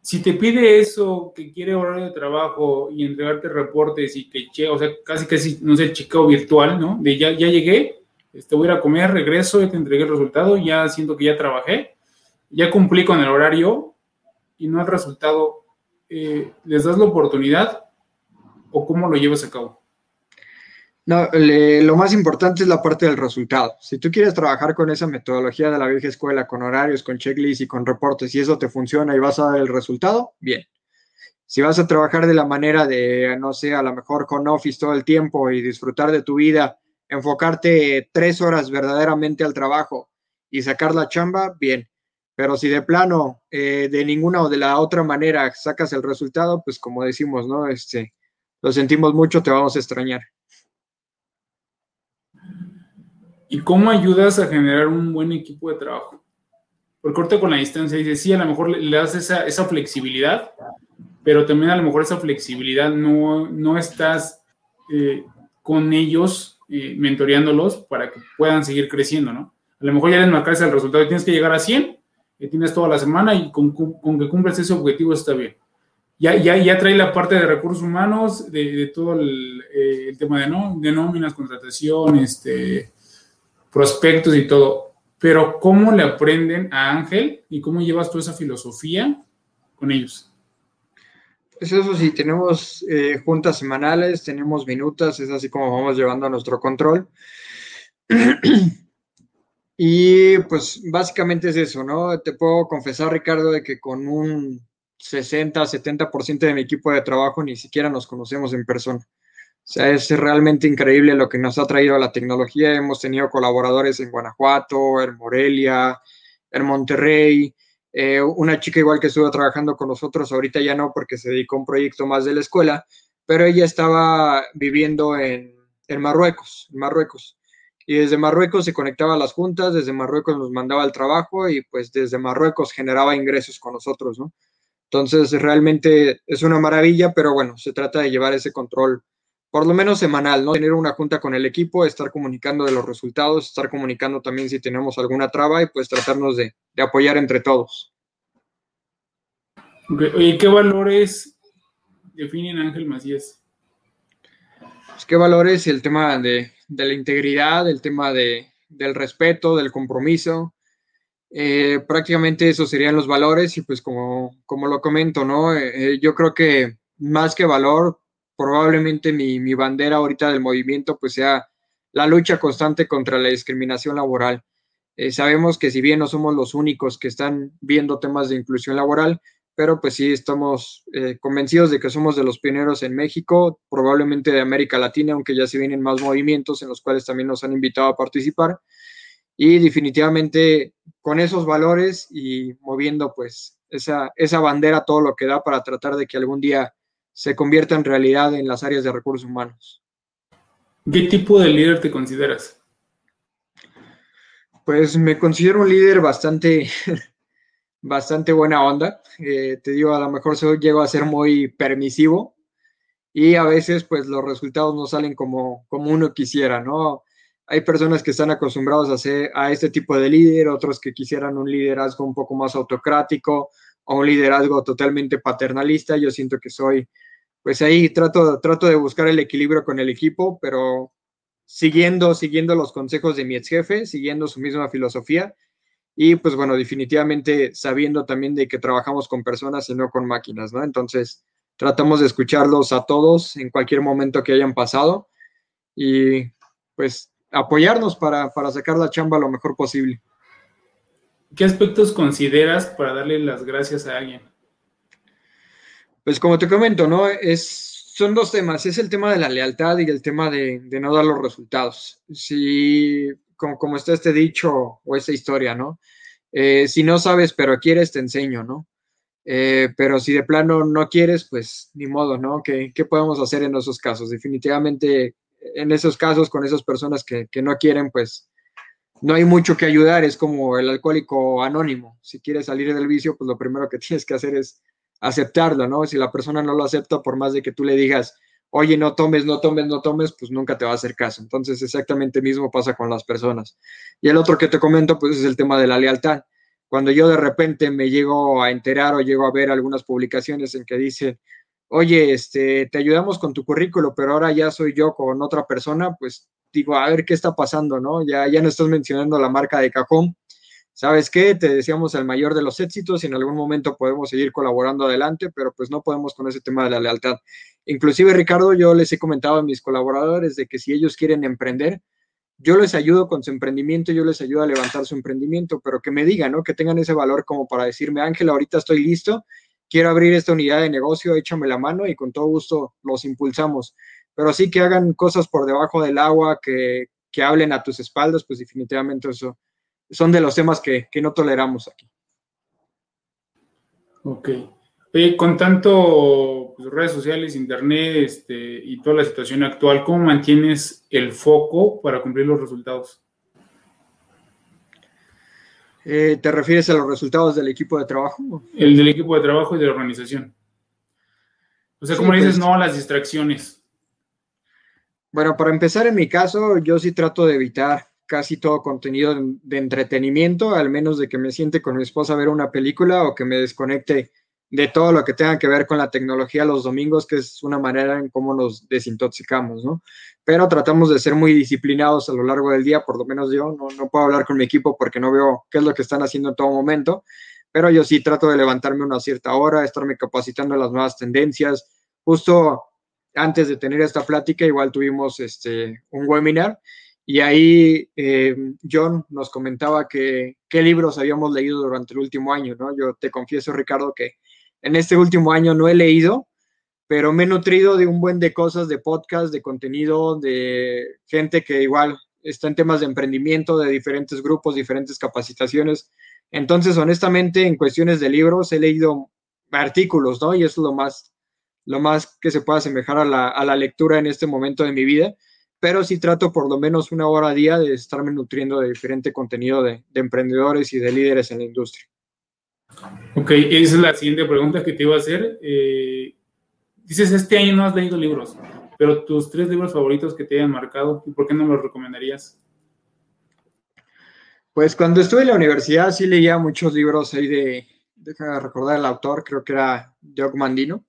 S2: si te pide eso, que quiere horario de trabajo y entregarte reportes y que, che, o sea, casi casi, no sé, chico virtual, ¿no? De ya, ya llegué, este, voy a ir a comer, regreso, ya te entregué el resultado, ya siento que ya trabajé, ya cumplí con el horario y no el resultado, eh, ¿les das la oportunidad o cómo lo llevas a cabo?
S1: No, lo más importante es la parte del resultado. Si tú quieres trabajar con esa metodología de la vieja escuela, con horarios, con checklists y con reportes, y eso te funciona y vas a dar el resultado, bien. Si vas a trabajar de la manera de, no sé, a lo mejor con office todo el tiempo y disfrutar de tu vida, enfocarte tres horas verdaderamente al trabajo y sacar la chamba, bien. Pero si de plano, eh, de ninguna o de la otra manera sacas el resultado, pues como decimos, ¿no? Este, lo sentimos mucho, te vamos a extrañar.
S2: ¿Y cómo ayudas a generar un buen equipo de trabajo? Por corte con la distancia, dice, sí, a lo mejor le, das esa, esa, flexibilidad, pero también a lo mejor esa flexibilidad no, no estás eh, con ellos, eh, mentoreándolos para que puedan seguir creciendo, ¿no? A lo mejor ya les marcas el resultado tienes que llegar a 100, que tienes toda la semana y con, con que cumples ese objetivo está bien. Ya, ya, ya, trae la parte de recursos humanos, de, de todo el, eh, el, tema de, ¿no? de nóminas, contratación, este, prospectos y todo, pero ¿cómo le aprenden a Ángel y cómo llevas tú esa filosofía con ellos?
S1: Pues eso sí, tenemos eh, juntas semanales, tenemos minutas, es así como vamos llevando a nuestro control. y pues básicamente es eso, ¿no? Te puedo confesar, Ricardo, de que con un 60, 70% de mi equipo de trabajo ni siquiera nos conocemos en persona. O sea, es realmente increíble lo que nos ha traído la tecnología. Hemos tenido colaboradores en Guanajuato, en Morelia, en Monterrey. Eh, una chica igual que estuvo trabajando con nosotros, ahorita ya no porque se dedicó a un proyecto más de la escuela, pero ella estaba viviendo en, en Marruecos, en Marruecos. Y desde Marruecos se conectaba a las juntas, desde Marruecos nos mandaba el trabajo y pues desde Marruecos generaba ingresos con nosotros, ¿no? Entonces realmente es una maravilla, pero bueno, se trata de llevar ese control por lo menos semanal, ¿no? Tener una junta con el equipo, estar comunicando de los resultados, estar comunicando también si tenemos alguna traba y pues tratarnos de, apoyar entre todos.
S2: Oye, ¿qué valores definen Ángel Macías?
S1: Pues, ¿Qué valores? El tema de, la integridad, el tema de, del respeto, del compromiso. Eh, prácticamente esos serían los valores y pues como, como lo comento, ¿no? Eh, eh, yo creo que más que valor, probablemente mi, bandera ahorita del movimiento pues sea la lucha constante contra la discriminación laboral. Eh, sabemos que si bien no somos los únicos que están viendo temas de inclusión laboral, pero pues sí estamos eh, convencidos de que somos de los pioneros en México, probablemente de América Latina, aunque ya se vienen más movimientos en los cuales también nos han invitado a participar. Y definitivamente con esos valores y moviendo pues esa, esa bandera todo lo que da para tratar de que algún día se convierta en realidad en las áreas de recursos humanos.
S2: ¿Qué tipo de líder te consideras?
S1: Pues me considero un líder bastante, bastante buena onda. Eh, te digo, a lo mejor llego a ser muy permisivo y a veces pues los resultados no salen como, como uno quisiera, ¿no? Hay personas que están acostumbrados a, ser, a este tipo de líder, otros que quisieran un liderazgo un poco más autocrático o un liderazgo totalmente paternalista. Yo siento que soy pues ahí trato, trato de buscar el equilibrio con el equipo, pero siguiendo, siguiendo los consejos de mi ex jefe, siguiendo su misma filosofía y pues bueno, definitivamente sabiendo también de que trabajamos con personas y no con máquinas, ¿no? Entonces, tratamos de escucharlos a todos en cualquier momento que hayan pasado y pues apoyarnos para, para sacar la chamba lo mejor posible.
S2: ¿Qué aspectos consideras para darle las gracias a alguien?
S1: Pues como te comento, ¿no? Es, son dos temas, es el tema de la lealtad y el tema de, no dar los resultados. Si, como, como, está este dicho o esta historia, ¿no? Eh, si no sabes pero quieres, te enseño, ¿no? Eh, pero si de plano no quieres, pues ni modo, ¿no? ¿Qué, ¿Qué, podemos hacer en esos casos? Definitivamente, en esos casos, con esas personas que, que no quieren, pues no hay mucho que ayudar, es como el alcohólico anónimo. Si quieres salir del vicio, pues lo primero que tienes que hacer es aceptarlo, ¿no? Si la persona no lo acepta, por más de que tú le digas, oye, no tomes, no tomes, no tomes, pues nunca te va a hacer caso. Entonces, exactamente mismo pasa con las personas. Y el otro que te comento, pues es el tema de la lealtad. Cuando yo de repente me llego a enterar o llego a ver algunas publicaciones en que dicen, oye, este, te ayudamos con tu currículo, pero ahora ya soy yo con otra persona, pues digo, a ver qué está pasando, ¿no? Ya, ya no estás mencionando la marca de cajón, ¿sabes qué? Te deseamos el mayor de los éxitos y en algún momento podemos seguir colaborando adelante, pero pues no podemos con ese tema de la lealtad. Inclusive, Ricardo, yo les he comentado a mis colaboradores de que si ellos quieren emprender, yo les ayudo con su emprendimiento, yo les ayudo a levantar su emprendimiento, pero que me digan, ¿no? Que tengan ese valor como para decirme, Ángel, ahorita estoy listo, quiero abrir esta unidad de negocio, échame la mano y con todo gusto los impulsamos. Pero sí que hagan cosas por debajo del agua, que, que hablen a tus espaldas, pues definitivamente eso son de los temas que, no toleramos aquí.
S2: Ok. con tanto pues, redes sociales, internet este, y toda la situación actual, ¿cómo mantienes el foco para cumplir los resultados?
S1: Eh, ¿Te refieres a los resultados del equipo de trabajo?
S2: El del equipo de trabajo y de la organización. O sea, ¿cómo dices pues. no a las distracciones?
S1: Bueno, para empezar, en mi caso, yo sí trato de evitar casi todo contenido de entretenimiento, al menos de que me siente con mi esposa a ver una película o que me desconecte de todo lo que tenga que ver con la tecnología los domingos, que es una manera en cómo nos desintoxicamos, ¿no? Pero tratamos de ser muy disciplinados a lo largo del día, por lo menos yo no, no puedo hablar con mi equipo porque no veo qué es lo que están haciendo en todo momento, pero yo sí trato de levantarme una cierta hora, estarme capacitando en las nuevas tendencias. Justo antes de tener esta plática, igual tuvimos este, un webinar y ahí eh, John nos comentaba que qué libros habíamos leído durante el último año, ¿no? Yo te confieso, Ricardo, que en este último año no he leído, pero me he nutrido de un buen de cosas, de podcast, de contenido, de gente que igual está en temas de emprendimiento, de diferentes grupos, diferentes capacitaciones. Entonces, honestamente, en cuestiones de libros he leído artículos, ¿no? Y eso es lo más, lo más que se puede asemejar a la, a la lectura en este momento de mi vida pero sí trato por lo menos una hora a día de estarme nutriendo de diferente contenido de, emprendedores y de líderes en la industria.
S2: Ok, esa es la siguiente pregunta que te iba a hacer. Eh, dices, este año no has leído libros, pero tus tres libros favoritos que te hayan marcado, ¿por qué no los recomendarías?
S1: Pues cuando estuve en la universidad sí leía muchos libros ahí de, déjame recordar el autor, creo que era Doug Mandino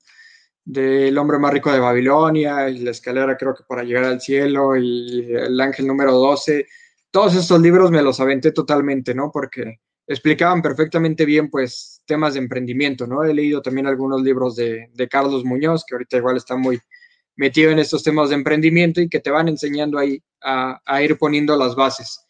S1: del hombre más rico de Babilonia y la escalera creo que para llegar al cielo y el ángel número 12. Todos estos libros me los aventé totalmente, ¿no? Porque explicaban perfectamente bien, pues, temas de emprendimiento, ¿no? He leído también algunos libros de, Carlos Muñoz, que ahorita igual está muy metido en estos temas de emprendimiento y que te van enseñando ahí a, ir poniendo las bases.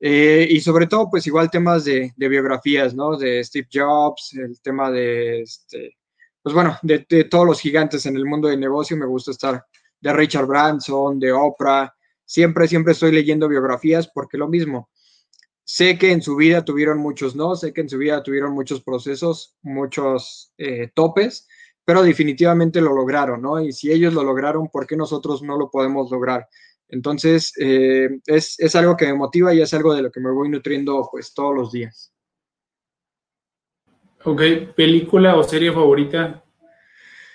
S1: Eh, y sobre todo, pues igual temas de, de, biografías, ¿no? De Steve Jobs, el tema de, este, pues bueno, de, todos los gigantes en el mundo del negocio, me gusta estar de Richard Branson, de Oprah, siempre, siempre estoy leyendo biografías porque lo mismo, sé que en su vida tuvieron muchos no, sé que en su vida tuvieron muchos procesos, muchos eh, topes, pero definitivamente lo lograron, ¿no? Y si ellos lo lograron, ¿por qué nosotros no lo podemos lograr? Entonces, eh, es, es, algo que me motiva y es algo de lo que me voy nutriendo pues todos los días.
S2: Ok, película o serie favorita.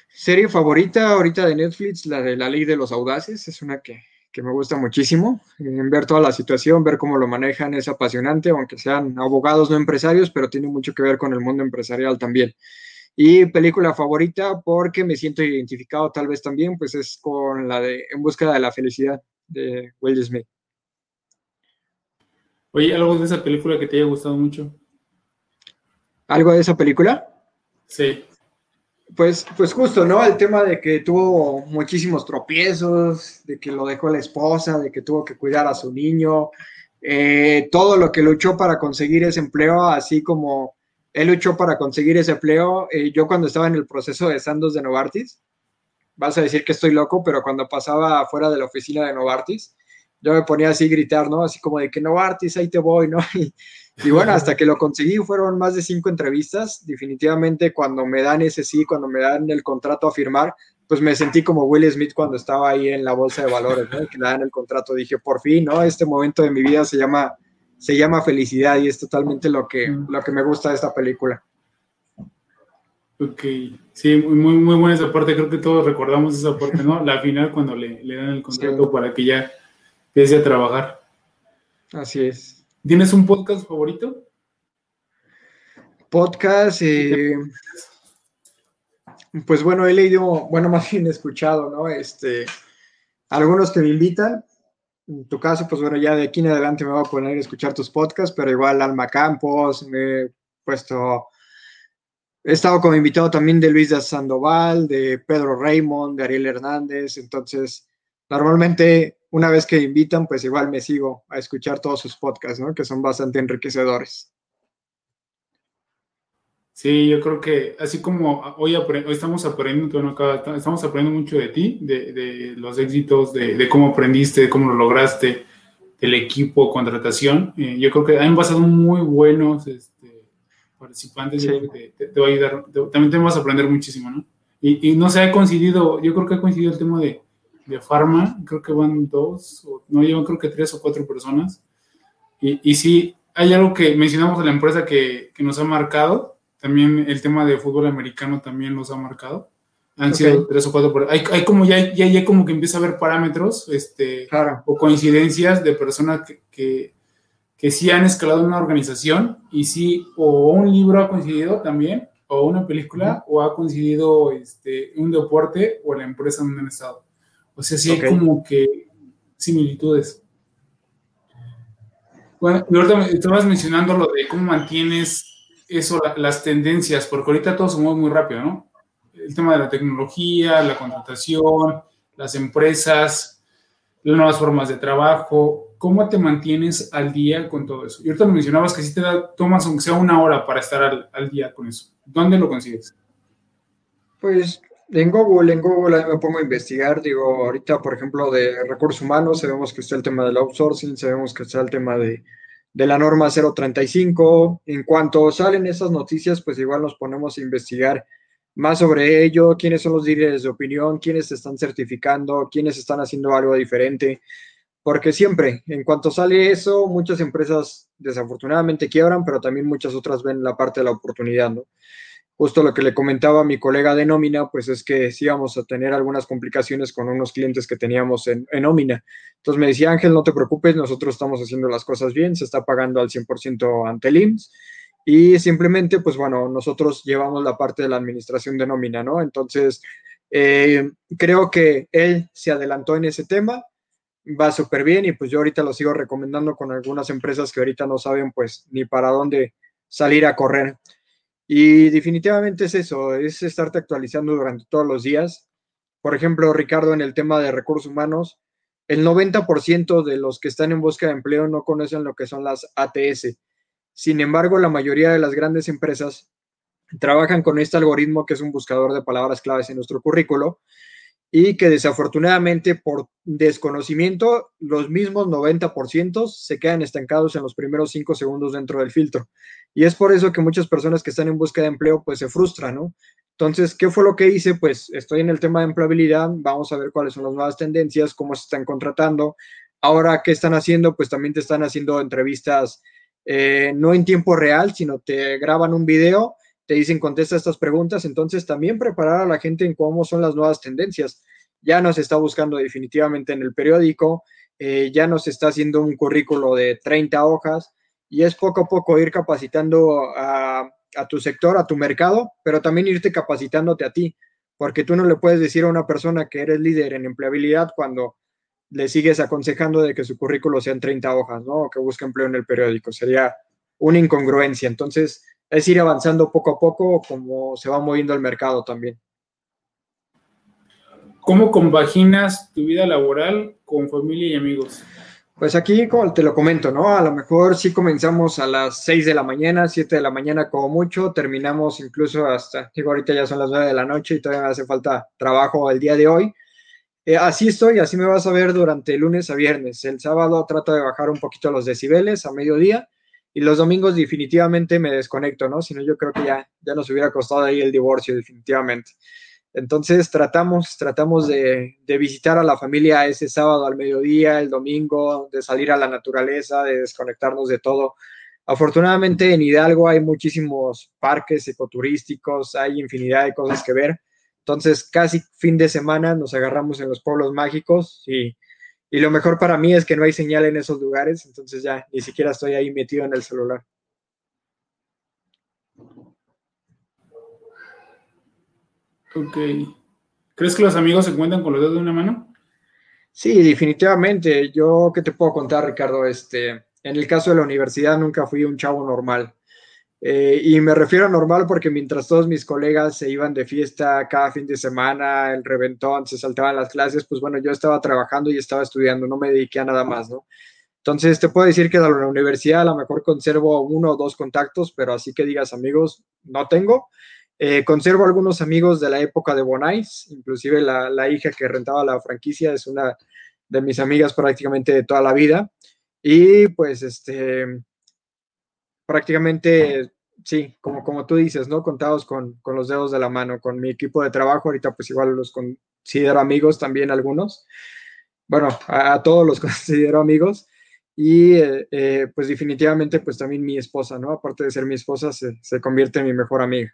S1: Serie favorita ahorita de Netflix, la de La Ley de los Audaces, es una que, me gusta muchísimo. En ver toda la situación, ver cómo lo manejan es apasionante, aunque sean abogados no empresarios, pero tiene mucho que ver con el mundo empresarial también. Y película favorita, porque me siento identificado tal vez también, pues es con la de En búsqueda de la felicidad de Will Smith.
S2: Oye, algo de esa película que te haya gustado mucho
S1: algo de esa película?
S2: Sí.
S1: Pues, pues justo, ¿no? El tema de que tuvo muchísimos tropiezos, de que lo dejó la esposa, de que tuvo que cuidar a su niño, eh, todo lo que luchó para conseguir ese empleo, así como él luchó para conseguir ese empleo. Eh, yo cuando estaba en el proceso de Sandos de Novartis, vas a decir que estoy loco, pero cuando pasaba afuera de la oficina de Novartis, yo me ponía así a gritar, ¿no? Así como de que Novartis, ahí te voy, ¿no? Y, y bueno, hasta que lo conseguí fueron más de cinco entrevistas. Definitivamente cuando me dan ese sí, cuando me dan el contrato a firmar, pues me sentí como Will Smith cuando estaba ahí en la bolsa de valores, ¿no? Que le dan el contrato. Dije, por fin, ¿no? Este momento de mi vida se llama, se llama felicidad y es totalmente lo que, lo que me gusta de esta película.
S2: Ok, sí, muy, muy buena esa parte. Creo que todos recordamos esa parte, ¿no? La final cuando le, le dan el contrato para que ya empiece a trabajar.
S1: Así es.
S2: ¿Tienes un podcast favorito?
S1: Podcast, eh, pues bueno, he leído, bueno, más bien he escuchado, ¿no? Este, algunos que me invitan. En tu caso, pues bueno, ya de aquí en adelante me voy a poner a escuchar tus podcasts, pero igual Alma Campos, me he puesto, he estado como invitado también de Luis de Sandoval, de Pedro Raymond, de Ariel Hernández, entonces, normalmente una vez que invitan, pues igual me sigo a escuchar todos sus podcasts, ¿no? Que son bastante enriquecedores.
S2: Sí, yo creo que así como hoy, estamos aprendiendo, estamos aprendiendo mucho de ti, de, los éxitos, de, cómo aprendiste, de cómo lo lograste, del equipo, contratación. Eh, yo creo que han pasado muy buenos este, participantes. Yo creo que te, va a ayudar. también te vas a aprender muchísimo, ¿no? Y, y no se ha coincidido, yo creo que ha coincidido el tema de de Pharma, creo que van dos, no llevan creo que tres o cuatro personas. Y, y sí, hay algo que mencionamos de la empresa que, que, nos ha marcado, también el tema de fútbol americano también nos ha marcado. Han sido tres o cuatro, hay, hay como ya, ya, ya, como que empieza a haber parámetros este, o coincidencias de personas que, que, que sí han escalado una organización y sí, o un libro ha coincidido también, o una película, o ha coincidido este, un deporte o la empresa donde han estado. O sea, sí hay como que similitudes. Bueno, ahorita estabas mencionando lo de cómo mantienes eso, las tendencias, porque ahorita todo se mueve muy rápido, ¿no? El tema de la tecnología, la contratación, las empresas, las nuevas formas de trabajo. ¿Cómo te mantienes al día con todo eso? Y ahorita me mencionabas que si te da, tomas aunque sea una hora para estar al, al día con eso. ¿Dónde lo consigues?
S1: Pues en Google, en Google me pongo a investigar, digo, ahorita, por ejemplo, de recursos humanos, sabemos que está el tema del outsourcing, sabemos que está el tema de, de la norma 035. En cuanto salen esas noticias, pues igual nos ponemos a investigar más sobre ello, quiénes son los líderes de opinión, quiénes están certificando, quiénes están haciendo algo diferente, porque siempre, en cuanto sale eso, muchas empresas desafortunadamente quiebran, pero también muchas otras ven la parte de la oportunidad, ¿no? Justo lo que le comentaba a mi colega de nómina, pues es que sí íbamos a tener algunas complicaciones con unos clientes que teníamos en, nómina. Entonces me decía, Ángel, no te preocupes, nosotros estamos haciendo las cosas bien, se está pagando al 100% ante el IMSS y simplemente, pues bueno, nosotros llevamos la parte de la administración de nómina, ¿no? Entonces, eh, creo que él se adelantó en ese tema, va súper bien y pues yo ahorita lo sigo recomendando con algunas empresas que ahorita no saben pues ni para dónde salir a correr. Y definitivamente es eso, es estarte actualizando durante todos los días. Por ejemplo, Ricardo, en el tema de recursos humanos, el 90% de los que están en busca de empleo no conocen lo que son las ATS. Sin embargo, la mayoría de las grandes empresas trabajan con este algoritmo que es un buscador de palabras claves en nuestro currículo y que desafortunadamente por desconocimiento los mismos 90% se quedan estancados en los primeros cinco segundos dentro del filtro. Y es por eso que muchas personas que están en busca de empleo pues se frustran, ¿no? Entonces, ¿qué fue lo que hice? Pues estoy en el tema de empleabilidad, vamos a ver cuáles son las nuevas tendencias, cómo se están contratando. Ahora, ¿qué están haciendo? Pues también te están haciendo entrevistas eh, no en tiempo real, sino te graban un video te dicen contesta estas preguntas, entonces también preparar a la gente en cómo son las nuevas tendencias. Ya nos está buscando definitivamente en el periódico, eh, ya nos está haciendo un currículo de 30 hojas y es poco a poco ir capacitando a, tu sector, a tu mercado, pero también irte capacitándote a ti, porque tú no le puedes decir a una persona que eres líder en empleabilidad cuando le sigues aconsejando de que su currículo sean 30 hojas, ¿no? O que busque empleo en el periódico. Sería una incongruencia. Entonces, es ir avanzando poco a poco como se va moviendo el mercado también.
S2: ¿Cómo compaginas tu vida laboral con familia y amigos?
S1: Pues aquí, te lo comento, ¿no? A lo mejor sí comenzamos a las 6 de la mañana, 7 de la mañana como mucho, terminamos incluso hasta, digo, ahorita ya son las 9 de la noche y todavía me hace falta trabajo el día de hoy. Eh, así estoy, así me vas a ver durante lunes a viernes. El sábado trato de bajar un poquito los decibeles a mediodía y los domingos definitivamente me desconecto, ¿no? Si no, yo creo que ya, ya nos hubiera costado ahí el divorcio, definitivamente. Entonces tratamos, tratamos de, visitar a la familia ese sábado al mediodía, el domingo, de salir a la naturaleza, de desconectarnos de todo. Afortunadamente en Hidalgo hay muchísimos parques ecoturísticos, hay infinidad de cosas que ver. Entonces casi fin de semana nos agarramos en los pueblos mágicos y y lo mejor para mí es que no hay señal en esos lugares, entonces ya ni siquiera estoy ahí metido en el celular.
S2: Ok. ¿Crees que los amigos se cuentan con los dedos de una mano?
S1: Sí, definitivamente. Yo, ¿qué te puedo contar, Ricardo? Este, en el caso de la universidad nunca fui un chavo normal. Eh, y me refiero a normal porque mientras todos mis colegas se iban de fiesta cada fin de semana, el reventón, se saltaban las clases, pues bueno, yo estaba trabajando y estaba estudiando, no me dediqué a nada más, ¿no? Entonces te puedo decir que de la universidad a lo mejor conservo uno o dos contactos, pero así que digas amigos, no tengo. Eh, conservo algunos amigos de la época de Bonais, inclusive la, la hija que rentaba la franquicia es una de mis amigas prácticamente de toda la vida. Y pues este, prácticamente, sí, como, como tú dices, ¿no? Contados con, con, los dedos de la mano, con mi equipo de trabajo, ahorita pues igual los considero amigos también algunos. Bueno, a, todos los considero amigos. Y eh, eh, pues definitivamente pues también mi esposa, ¿no? Aparte de ser mi esposa, se, se convierte en mi mejor amiga.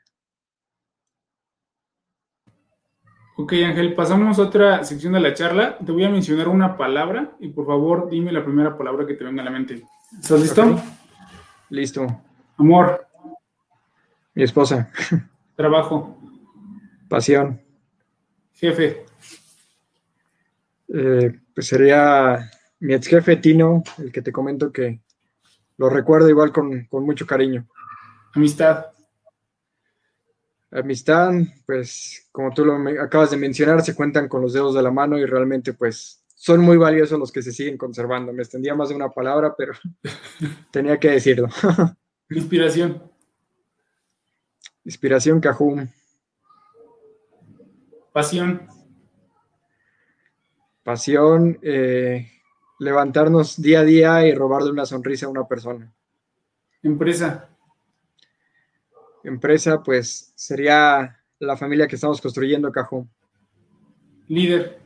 S2: Ok, Ángel, pasamos a otra sección de la charla. Te voy a mencionar una palabra y por favor dime la primera palabra que te venga a la mente. ¿Estás listo?
S1: Listo.
S2: Amor.
S1: Mi esposa.
S2: Trabajo.
S1: Pasión.
S2: Jefe.
S1: Eh, pues sería mi ex jefe Tino, el que te comento que lo recuerdo igual con, con mucho cariño.
S2: Amistad.
S1: Amistad, pues como tú lo acabas de mencionar, se cuentan con los dedos de la mano y realmente pues son muy valiosos los que se siguen conservando. Me extendía más de una palabra, pero tenía que decirlo.
S2: Inspiración.
S1: Inspiración Cajum.
S2: Pasión.
S1: Pasión, eh, levantarnos día a día y robarle una sonrisa a una persona.
S2: Empresa.
S1: Empresa, pues sería la familia que estamos construyendo, Cajón.
S2: Líder.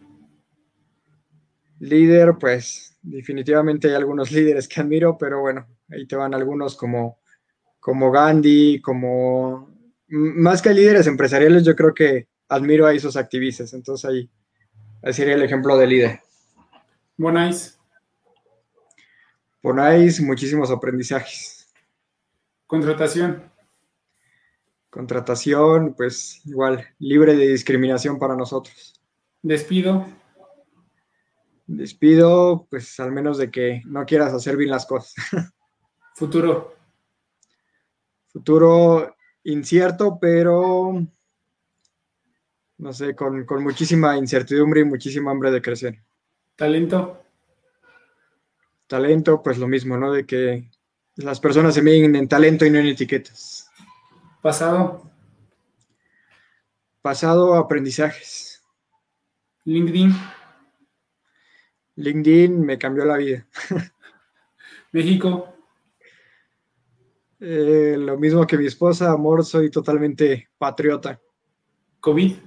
S1: Líder, pues definitivamente hay algunos líderes que admiro, pero bueno, ahí te van algunos como, como Gandhi, como más que líderes empresariales, yo creo que admiro a esos activistas. Entonces ahí, ahí sería el ejemplo de líder.
S2: Bonais.
S1: Bonais, muchísimos aprendizajes.
S2: Contratación.
S1: Contratación, pues igual, libre de discriminación para nosotros.
S2: Despido.
S1: Despido, pues al menos de que no quieras hacer bien las cosas.
S2: Futuro.
S1: Futuro incierto, pero no sé, con, con, muchísima incertidumbre y muchísima hambre de crecer.
S2: Talento.
S1: Talento, pues lo mismo, ¿no? De que las personas se miden en talento y no en etiquetas.
S2: Pasado.
S1: Pasado, aprendizajes.
S2: LinkedIn.
S1: LinkedIn me cambió la vida.
S2: México.
S1: Eh, lo mismo que mi esposa, amor, soy totalmente patriota.
S2: COVID.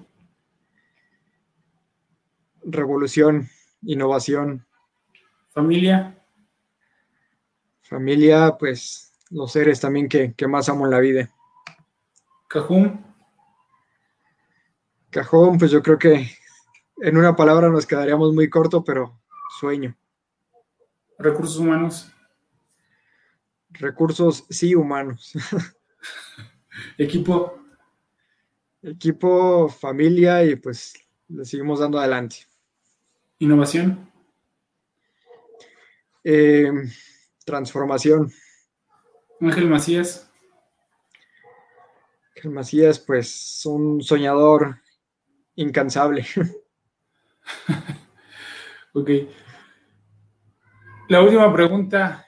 S1: Revolución, innovación.
S2: Familia.
S1: Familia, pues los seres también que, que más amo en la vida.
S2: Cajón.
S1: Cajón, pues yo creo que en una palabra nos quedaríamos muy corto, pero sueño.
S2: Recursos humanos.
S1: Recursos sí humanos.
S2: Equipo.
S1: Equipo, familia y pues le seguimos dando adelante.
S2: Innovación.
S1: Eh, transformación.
S2: Ángel Macías.
S1: Macías, pues un soñador incansable.
S2: ok. La última pregunta,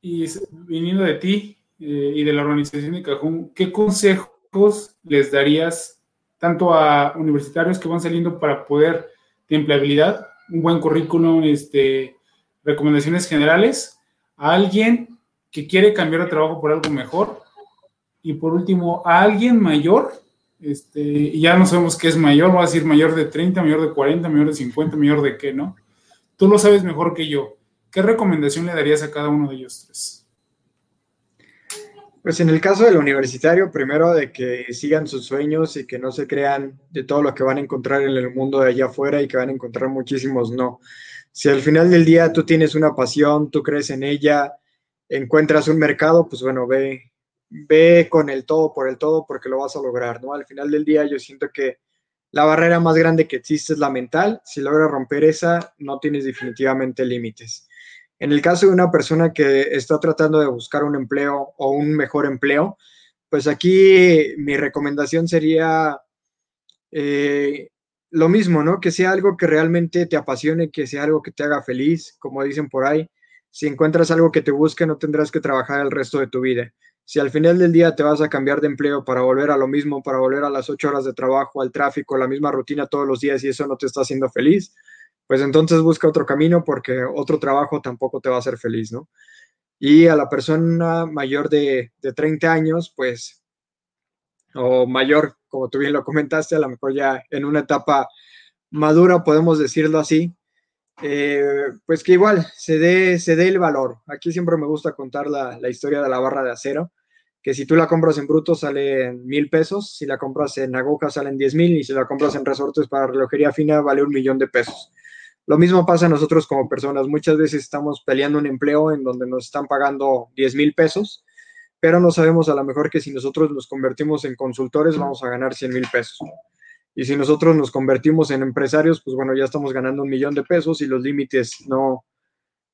S2: y viniendo de ti eh, y de la organización de Cajón, ¿qué consejos les darías tanto a universitarios que van saliendo para poder de empleabilidad, un buen currículum, este, recomendaciones generales, a alguien que quiere cambiar de trabajo por algo mejor y por último a alguien mayor, este, y ya no sabemos qué es mayor, va a decir mayor de 30, mayor de 40, mayor de 50, mayor de qué, ¿no? Tú lo sabes mejor que yo. ¿Qué recomendación le darías a cada uno de ellos tres?
S1: Pues en el caso del universitario, primero de que sigan sus sueños y que no se crean de todo lo que van a encontrar en el mundo de allá afuera y que van a encontrar muchísimos no. Si al final del día tú tienes una pasión, tú crees en ella, encuentras un mercado, pues bueno, ve, ve con el todo por el todo porque lo vas a lograr, ¿no? Al final del día yo siento que la barrera más grande que existe es la mental. Si logras romper esa, no tienes definitivamente límites. En el caso de una persona que está tratando de buscar un empleo o un mejor empleo, pues aquí mi recomendación sería eh, lo mismo, ¿no? Que sea algo que realmente te apasione, que sea algo que te haga feliz, como dicen por ahí. Si encuentras algo que te busque, no tendrás que trabajar el resto de tu vida. Si al final del día te vas a cambiar de empleo para volver a lo mismo, para volver a las ocho horas de trabajo, al tráfico, la misma rutina todos los días y eso no te está haciendo feliz, pues entonces busca otro camino porque otro trabajo tampoco te va a hacer feliz, ¿no? Y a la persona mayor de, de 30 años, pues, o mayor, como tú bien lo comentaste, a lo mejor ya en una etapa madura, podemos decirlo así, eh, pues que igual se dé, se dé el valor. Aquí siempre me gusta contar la, la, historia de la barra de acero, que si tú la compras en bruto sale mil pesos, si la compras en aguja salen diez mil y si la compras en resortes para relojería fina vale un millón de pesos. Lo mismo pasa a nosotros como personas. Muchas veces estamos peleando un empleo en donde nos están pagando 10 mil pesos, pero no sabemos a lo mejor que si nosotros nos convertimos en consultores vamos a ganar 100 mil pesos. Y si nosotros nos convertimos en empresarios, pues bueno, ya estamos ganando un millón de pesos y los límites no,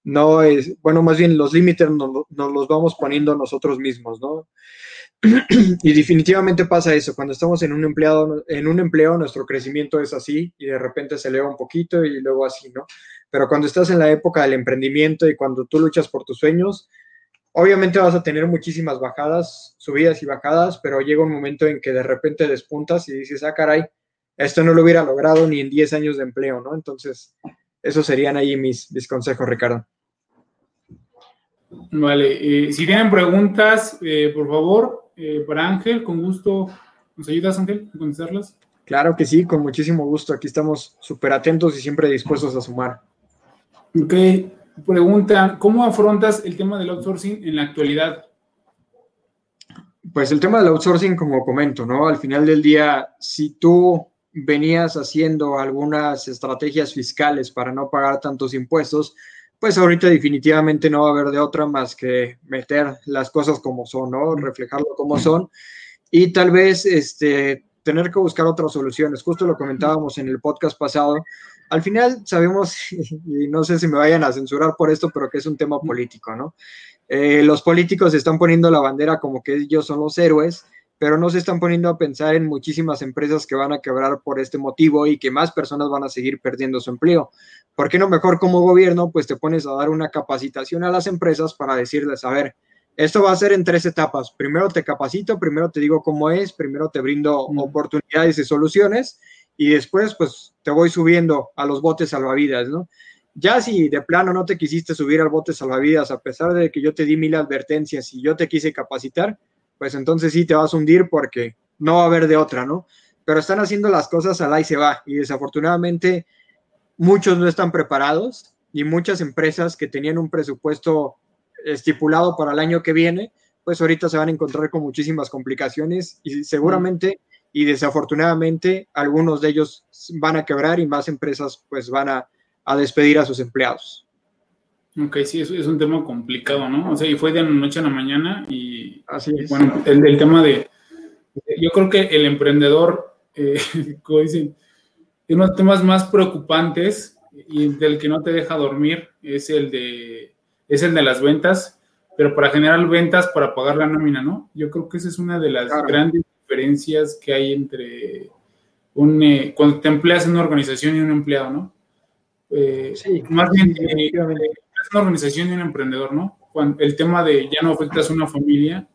S1: no es, bueno, más bien los límites nos, nos los vamos poniendo nosotros mismos, ¿no? y definitivamente pasa eso, cuando estamos en un, empleado, en un empleo, nuestro crecimiento es así y de repente se eleva un poquito y luego así, ¿no? Pero cuando estás en la época del emprendimiento y cuando tú luchas por tus sueños, obviamente vas a tener muchísimas bajadas, subidas y bajadas, pero llega un momento en que de repente despuntas y dices, ah, caray, esto no lo hubiera logrado ni en 10 años de empleo, ¿no? Entonces, esos serían ahí mis, mis consejos, Ricardo.
S2: Vale, eh, si tienen preguntas, eh, por favor, eh, para Ángel, con gusto ¿Nos ayudas, Ángel, a contestarlas?
S1: Claro que sí, con muchísimo gusto. Aquí estamos súper atentos y siempre dispuestos a sumar.
S2: Ok, pregunta, ¿cómo afrontas el tema del outsourcing en la actualidad?
S1: Pues el tema del outsourcing, como comento, ¿no? Al final del día, si tú venías haciendo algunas estrategias fiscales para no pagar tantos impuestos, pues ahorita definitivamente no va a haber de otra más que meter las cosas como son, ¿no? Reflejarlo como son y tal vez este, tener que buscar otras soluciones. Justo lo comentábamos en el podcast pasado. Al final sabemos, y no sé si me vayan a censurar por esto, pero que es un tema político, ¿no? Eh, los políticos están poniendo la bandera como que ellos son los héroes pero no se están poniendo a pensar en muchísimas empresas que van a quebrar por este motivo y que más personas van a seguir perdiendo su empleo. ¿Por qué no mejor como gobierno, pues te pones a dar una capacitación a las empresas para decirles, a ver, esto va a ser en tres etapas. Primero te capacito, primero te digo cómo es, primero te brindo oportunidades y soluciones y después pues te voy subiendo a los botes salvavidas, ¿no? Ya si de plano no te quisiste subir al bote salvavidas, a pesar de que yo te di mil advertencias y yo te quise capacitar, pues entonces sí te vas a hundir porque no va a haber de otra, ¿no? Pero están haciendo las cosas al ahí se va y desafortunadamente muchos no están preparados y muchas empresas que tenían un presupuesto estipulado para el año que viene, pues ahorita se van a encontrar con muchísimas complicaciones y seguramente y desafortunadamente algunos de ellos van a quebrar y más empresas pues van a, a despedir a sus empleados.
S2: Ok, sí, es, es un tema complicado, ¿no? O sea, y fue de la noche a la mañana y, Así es. bueno, el, tema de, yo creo que el emprendedor, eh, como dicen, uno de los temas más preocupantes y del que no te deja dormir es el de, es el de las ventas, pero para generar ventas, para pagar la nómina, ¿no? Yo creo que esa es una de las grandes diferencias que hay entre un, eh, cuando te empleas en una organización y un empleado, ¿no? Eh, sí, más bien, eh, una organización y un emprendedor, ¿no? Cuando el tema de ya no afectas una familia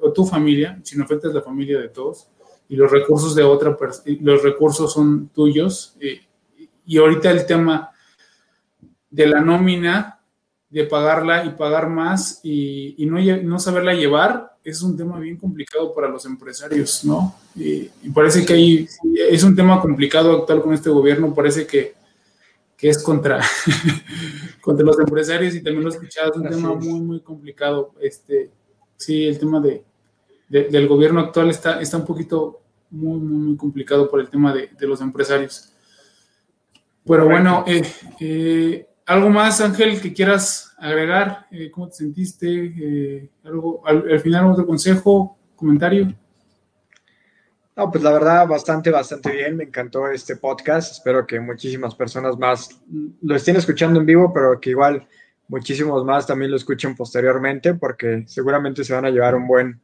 S2: o tu familia, sino afectas la familia de todos y los recursos de otra los recursos son tuyos. Eh, y ahorita el tema de la nómina, de pagarla y pagar más y, y no, no, saberla llevar, es un tema bien complicado para los empresarios, ¿no? Y, y parece que hay, es un tema complicado actual con este gobierno, parece que que es contra, contra los empresarios y también lo escuchado, es un tema muy, muy complicado. Este, sí, el tema de, del gobierno actual está, está un poquito muy, muy, muy complicado por el tema de, los empresarios. Pero bueno, eh, eh, ¿algo más, Ángel, que quieras agregar? Eh, ¿Cómo te sentiste? algo, al, al final, otro consejo, comentario.
S1: No, pues la verdad, bastante, bastante bien. Me encantó este podcast. Espero que muchísimas personas más lo estén escuchando en vivo, pero que igual muchísimos más también lo escuchen posteriormente, porque seguramente se van a llevar un buen,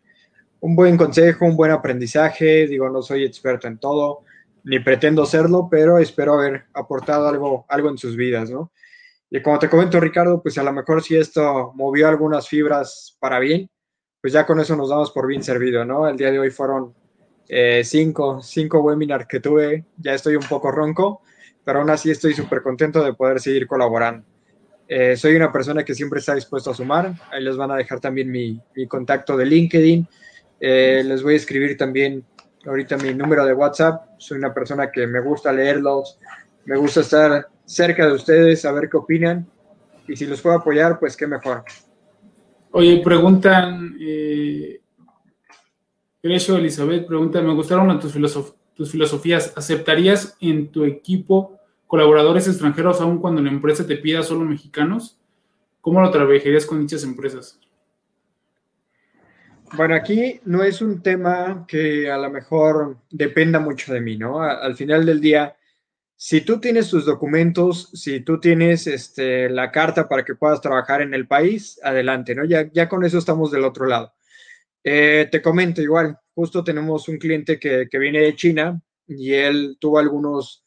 S1: un buen consejo, un buen aprendizaje. Digo, no soy experto en todo, ni pretendo serlo, pero espero haber aportado algo, algo en sus vidas, ¿no? Y como te comento, Ricardo, pues a lo mejor si esto movió algunas fibras para bien, pues ya con eso nos damos por bien servido, ¿no? El día de hoy fueron eh, cinco, cinco webinars que tuve, ya estoy un poco ronco, pero aún así estoy súper contento de poder seguir colaborando. Eh, soy una persona que siempre está dispuesto a sumar, ahí les van a dejar también mi, mi contacto de LinkedIn, eh, les voy a escribir también ahorita mi número de WhatsApp, soy una persona que me gusta leerlos, me gusta estar cerca de ustedes, saber qué opinan, y si los puedo apoyar, pues qué mejor.
S2: Oye, preguntan, eh, Grecio Elizabeth pregunta, me gustaron tus, tus filosofías. ¿Aceptarías en tu equipo colaboradores extranjeros aun cuando la empresa te pida solo mexicanos? ¿Cómo lo trabajarías con dichas empresas?
S1: Bueno, aquí no es un tema que a lo mejor dependa mucho de mí, ¿no? Al final del día, si tú tienes tus documentos, si tú tienes este, la carta para que puedas trabajar en el país, adelante, ¿no? Ya, ya con eso estamos del otro lado. Eh, te comento igual, justo tenemos un cliente que, viene de China y él tuvo algunos,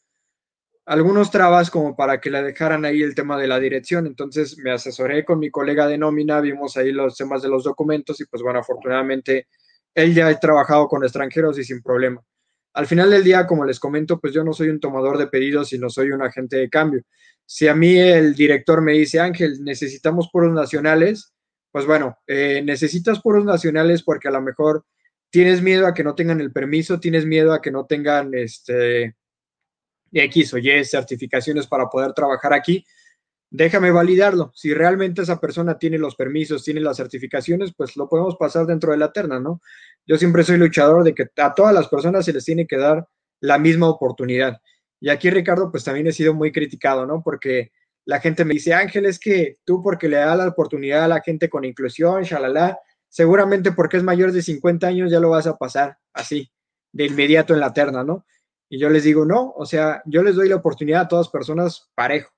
S1: algunos trabas como para que le dejaran ahí el tema de la dirección. Entonces me asesoré con mi colega de nómina, vimos ahí los temas de los documentos y pues bueno, afortunadamente él ya ha trabajado con extranjeros y sin problema. Al final del día, como les comento, pues yo no soy un tomador de pedidos, sino soy un agente de cambio. Si a mí el director me dice, Ángel, necesitamos puros nacionales, pues bueno, eh, necesitas puros nacionales porque a lo mejor tienes miedo a que no tengan el permiso, tienes miedo a que no tengan este X o Y certificaciones para poder trabajar aquí, déjame validarlo. Si realmente esa persona tiene los permisos, tiene las certificaciones, pues lo podemos pasar dentro de la terna, ¿no? Yo siempre soy luchador de que a todas las personas se les tiene que dar la misma oportunidad. Y aquí, Ricardo, pues también he sido muy criticado, ¿no? Porque la gente me dice, Ángel, es que tú porque le das la oportunidad a la gente con inclusión, shalala, seguramente porque es mayor de 50 años ya lo vas a pasar así, de inmediato en la terna, ¿no? Y yo les digo, no, o sea, yo les doy la oportunidad a todas personas parejo.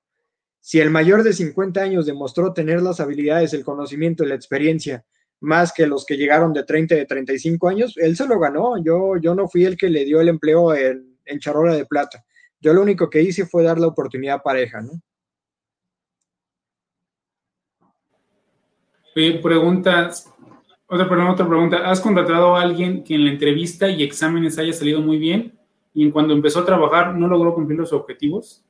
S1: Si el mayor de 50 años demostró tener las habilidades, el conocimiento y la experiencia más que los que llegaron de 30 de 35 años, él se lo ganó. Yo, yo no fui el que le dio el empleo en, en charola de plata. Yo lo único que hice fue dar la oportunidad pareja, ¿no?
S2: Preguntas, otra, pregunta. ¿Has contratado a alguien que en la entrevista y exámenes haya salido muy bien y en cuando empezó a trabajar no logró cumplir los objetivos?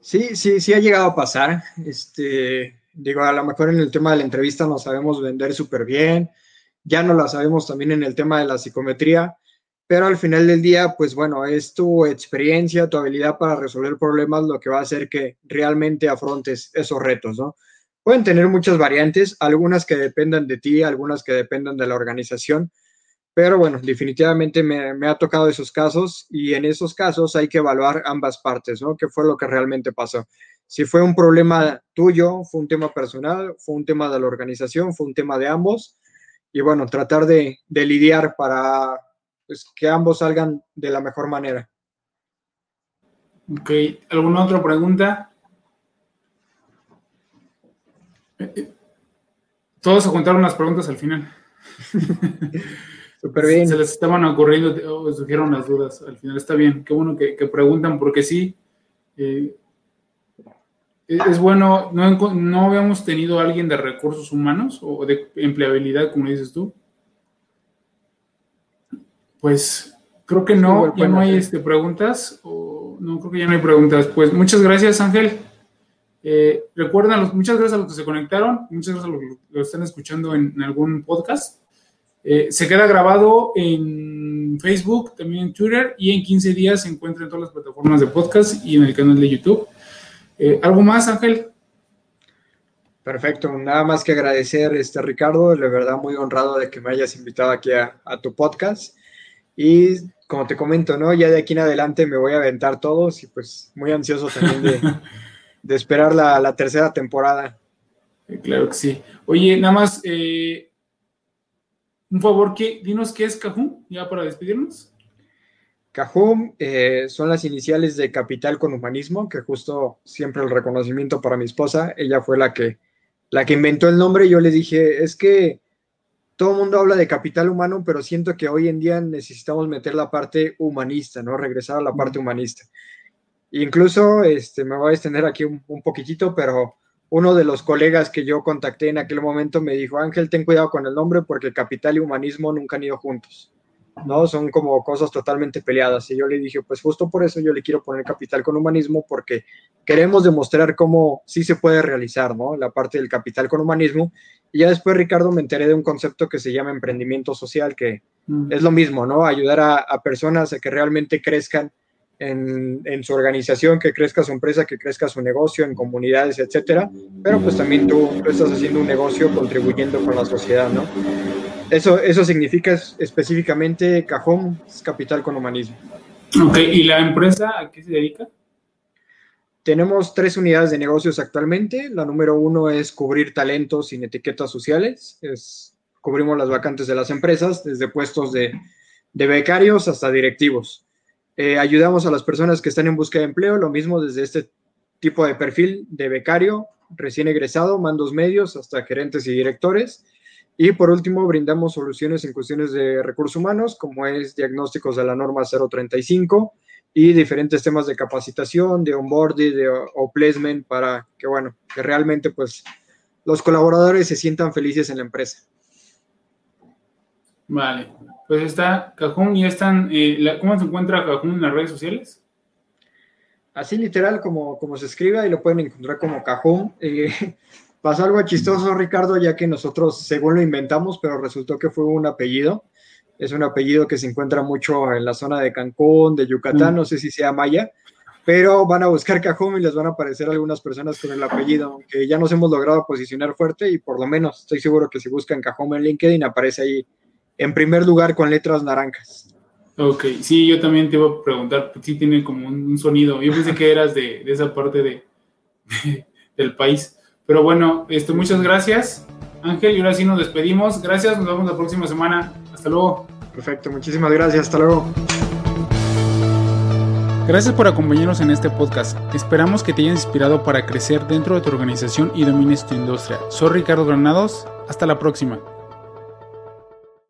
S1: Sí, sí, sí ha llegado a pasar. Este, digo, a lo mejor en el tema de la entrevista nos sabemos vender súper bien, ya no la sabemos también en el tema de la psicometría, pero al final del día, pues bueno, es tu experiencia, tu habilidad para resolver problemas lo que va a hacer que realmente afrontes esos retos, ¿no? Pueden tener muchas variantes, algunas que dependan de ti, algunas que dependan de la organización, pero bueno, definitivamente me, ha tocado esos casos y en esos casos hay que evaluar ambas partes, ¿no? ¿Qué fue lo que realmente pasó? Si fue un problema tuyo, fue un tema personal, fue un tema de la organización, fue un tema de ambos. Y bueno, tratar de, lidiar para pues, que ambos salgan de la mejor manera.
S2: Ok, ¿alguna otra pregunta? Todos se juntaron las preguntas al final.
S1: Súper bien.
S2: Se les estaban ocurriendo, o surgieron las dudas. Al final está bien. Qué bueno que, preguntan, porque sí, eh, es bueno, no, no habíamos tenido a alguien de recursos humanos o de empleabilidad, como dices tú. Pues creo que no, ya no hay este, preguntas. O, no, creo que ya no hay preguntas. Pues muchas gracias, Ángel. Eh, recuerden, muchas gracias a los que se conectaron, muchas gracias a los que lo están escuchando en, algún podcast. Eh, se queda grabado en Facebook, también en Twitter y en 15 días se encuentra en todas las plataformas de podcast y en el canal de YouTube. Eh, ¿Algo más, Ángel?
S1: Perfecto, nada más que agradecer, este Ricardo, de verdad muy honrado de que me hayas invitado aquí a, tu podcast. Y como te comento, ¿no? Ya de aquí en adelante me voy a aventar todos y pues muy ansioso también de, esperar la, tercera temporada.
S2: Claro que sí. Oye, nada más, eh, un favor, ¿qué, dinos qué es Cajún, ya para despedirnos.
S1: Cajum eh, son las iniciales de Capital con Humanismo, que justo siempre el reconocimiento para mi esposa, ella fue la que, la que inventó el nombre. Yo le dije, es que todo el mundo habla de capital humano, pero siento que hoy en día necesitamos meter la parte humanista, ¿no? Regresar a la parte humanista. Incluso, este, me voy a extender aquí un, un poquitito, pero uno de los colegas que yo contacté en aquel momento me dijo, Ángel, ten cuidado con el nombre porque capital y humanismo nunca han ido juntos. ¿no? Son como cosas totalmente peleadas. Y yo le dije, pues justo por eso yo le quiero poner capital con humanismo, porque queremos demostrar cómo sí se puede realizar, ¿no? La parte del capital con humanismo. Y ya después, Ricardo, me enteré de un concepto que se llama emprendimiento social, que mm. es lo mismo, ¿no? Ayudar a, personas a que realmente crezcan en, en, su organización, que crezca su empresa, que crezca su negocio, en comunidades, etcétera. Pero pues también tú, tú estás haciendo un negocio contribuyendo con la sociedad, ¿no? Eso, eso significa específicamente cajón, capital con humanismo.
S2: Ok, ¿y la empresa a qué se dedica?
S1: Tenemos tres unidades de negocios actualmente. La número uno es cubrir talentos sin etiquetas sociales. Es, cubrimos las vacantes de las empresas, desde puestos de, becarios hasta directivos. Eh, ayudamos a las personas que están en búsqueda de empleo, lo mismo desde este tipo de perfil de becario, recién egresado, mandos medios, hasta gerentes y directores y por último, brindamos soluciones en cuestiones de recursos humanos, como es diagnósticos de la norma 035 y diferentes temas de capacitación, de onboarding de, o placement para que, bueno, que realmente pues los colaboradores se sientan felices en la empresa.
S2: Vale, pues está Cajún y están, eh, ¿cómo se encuentra Cajún en las redes sociales?
S1: Así literal como, como se escribe, y lo pueden encontrar como Cajún. Eh, Pasó algo chistoso, Ricardo, ya que nosotros, según lo inventamos, pero resultó que fue un apellido. Es un apellido que se encuentra mucho en la zona de Cancún, de Yucatán, no sé si sea maya, pero van a buscar Cajum y les van a aparecer algunas personas con el apellido, aunque ya nos hemos logrado posicionar fuerte y por lo menos estoy seguro que si buscan Cajum en LinkedIn aparece ahí en primer lugar con letras naranjas.
S2: Ok, sí, yo también te iba a preguntar, sí tiene como un, sonido. Yo pensé que eras de, esa parte de, del país. Pero bueno, este, muchas gracias, Ángel, y ahora sí nos despedimos. Gracias, nos vemos la próxima semana. Hasta luego.
S1: Perfecto, muchísimas gracias, hasta luego.
S2: Gracias por acompañarnos en este podcast. Esperamos que te haya inspirado para crecer dentro de tu organización y domines tu industria. Soy Ricardo Granados. Hasta la próxima.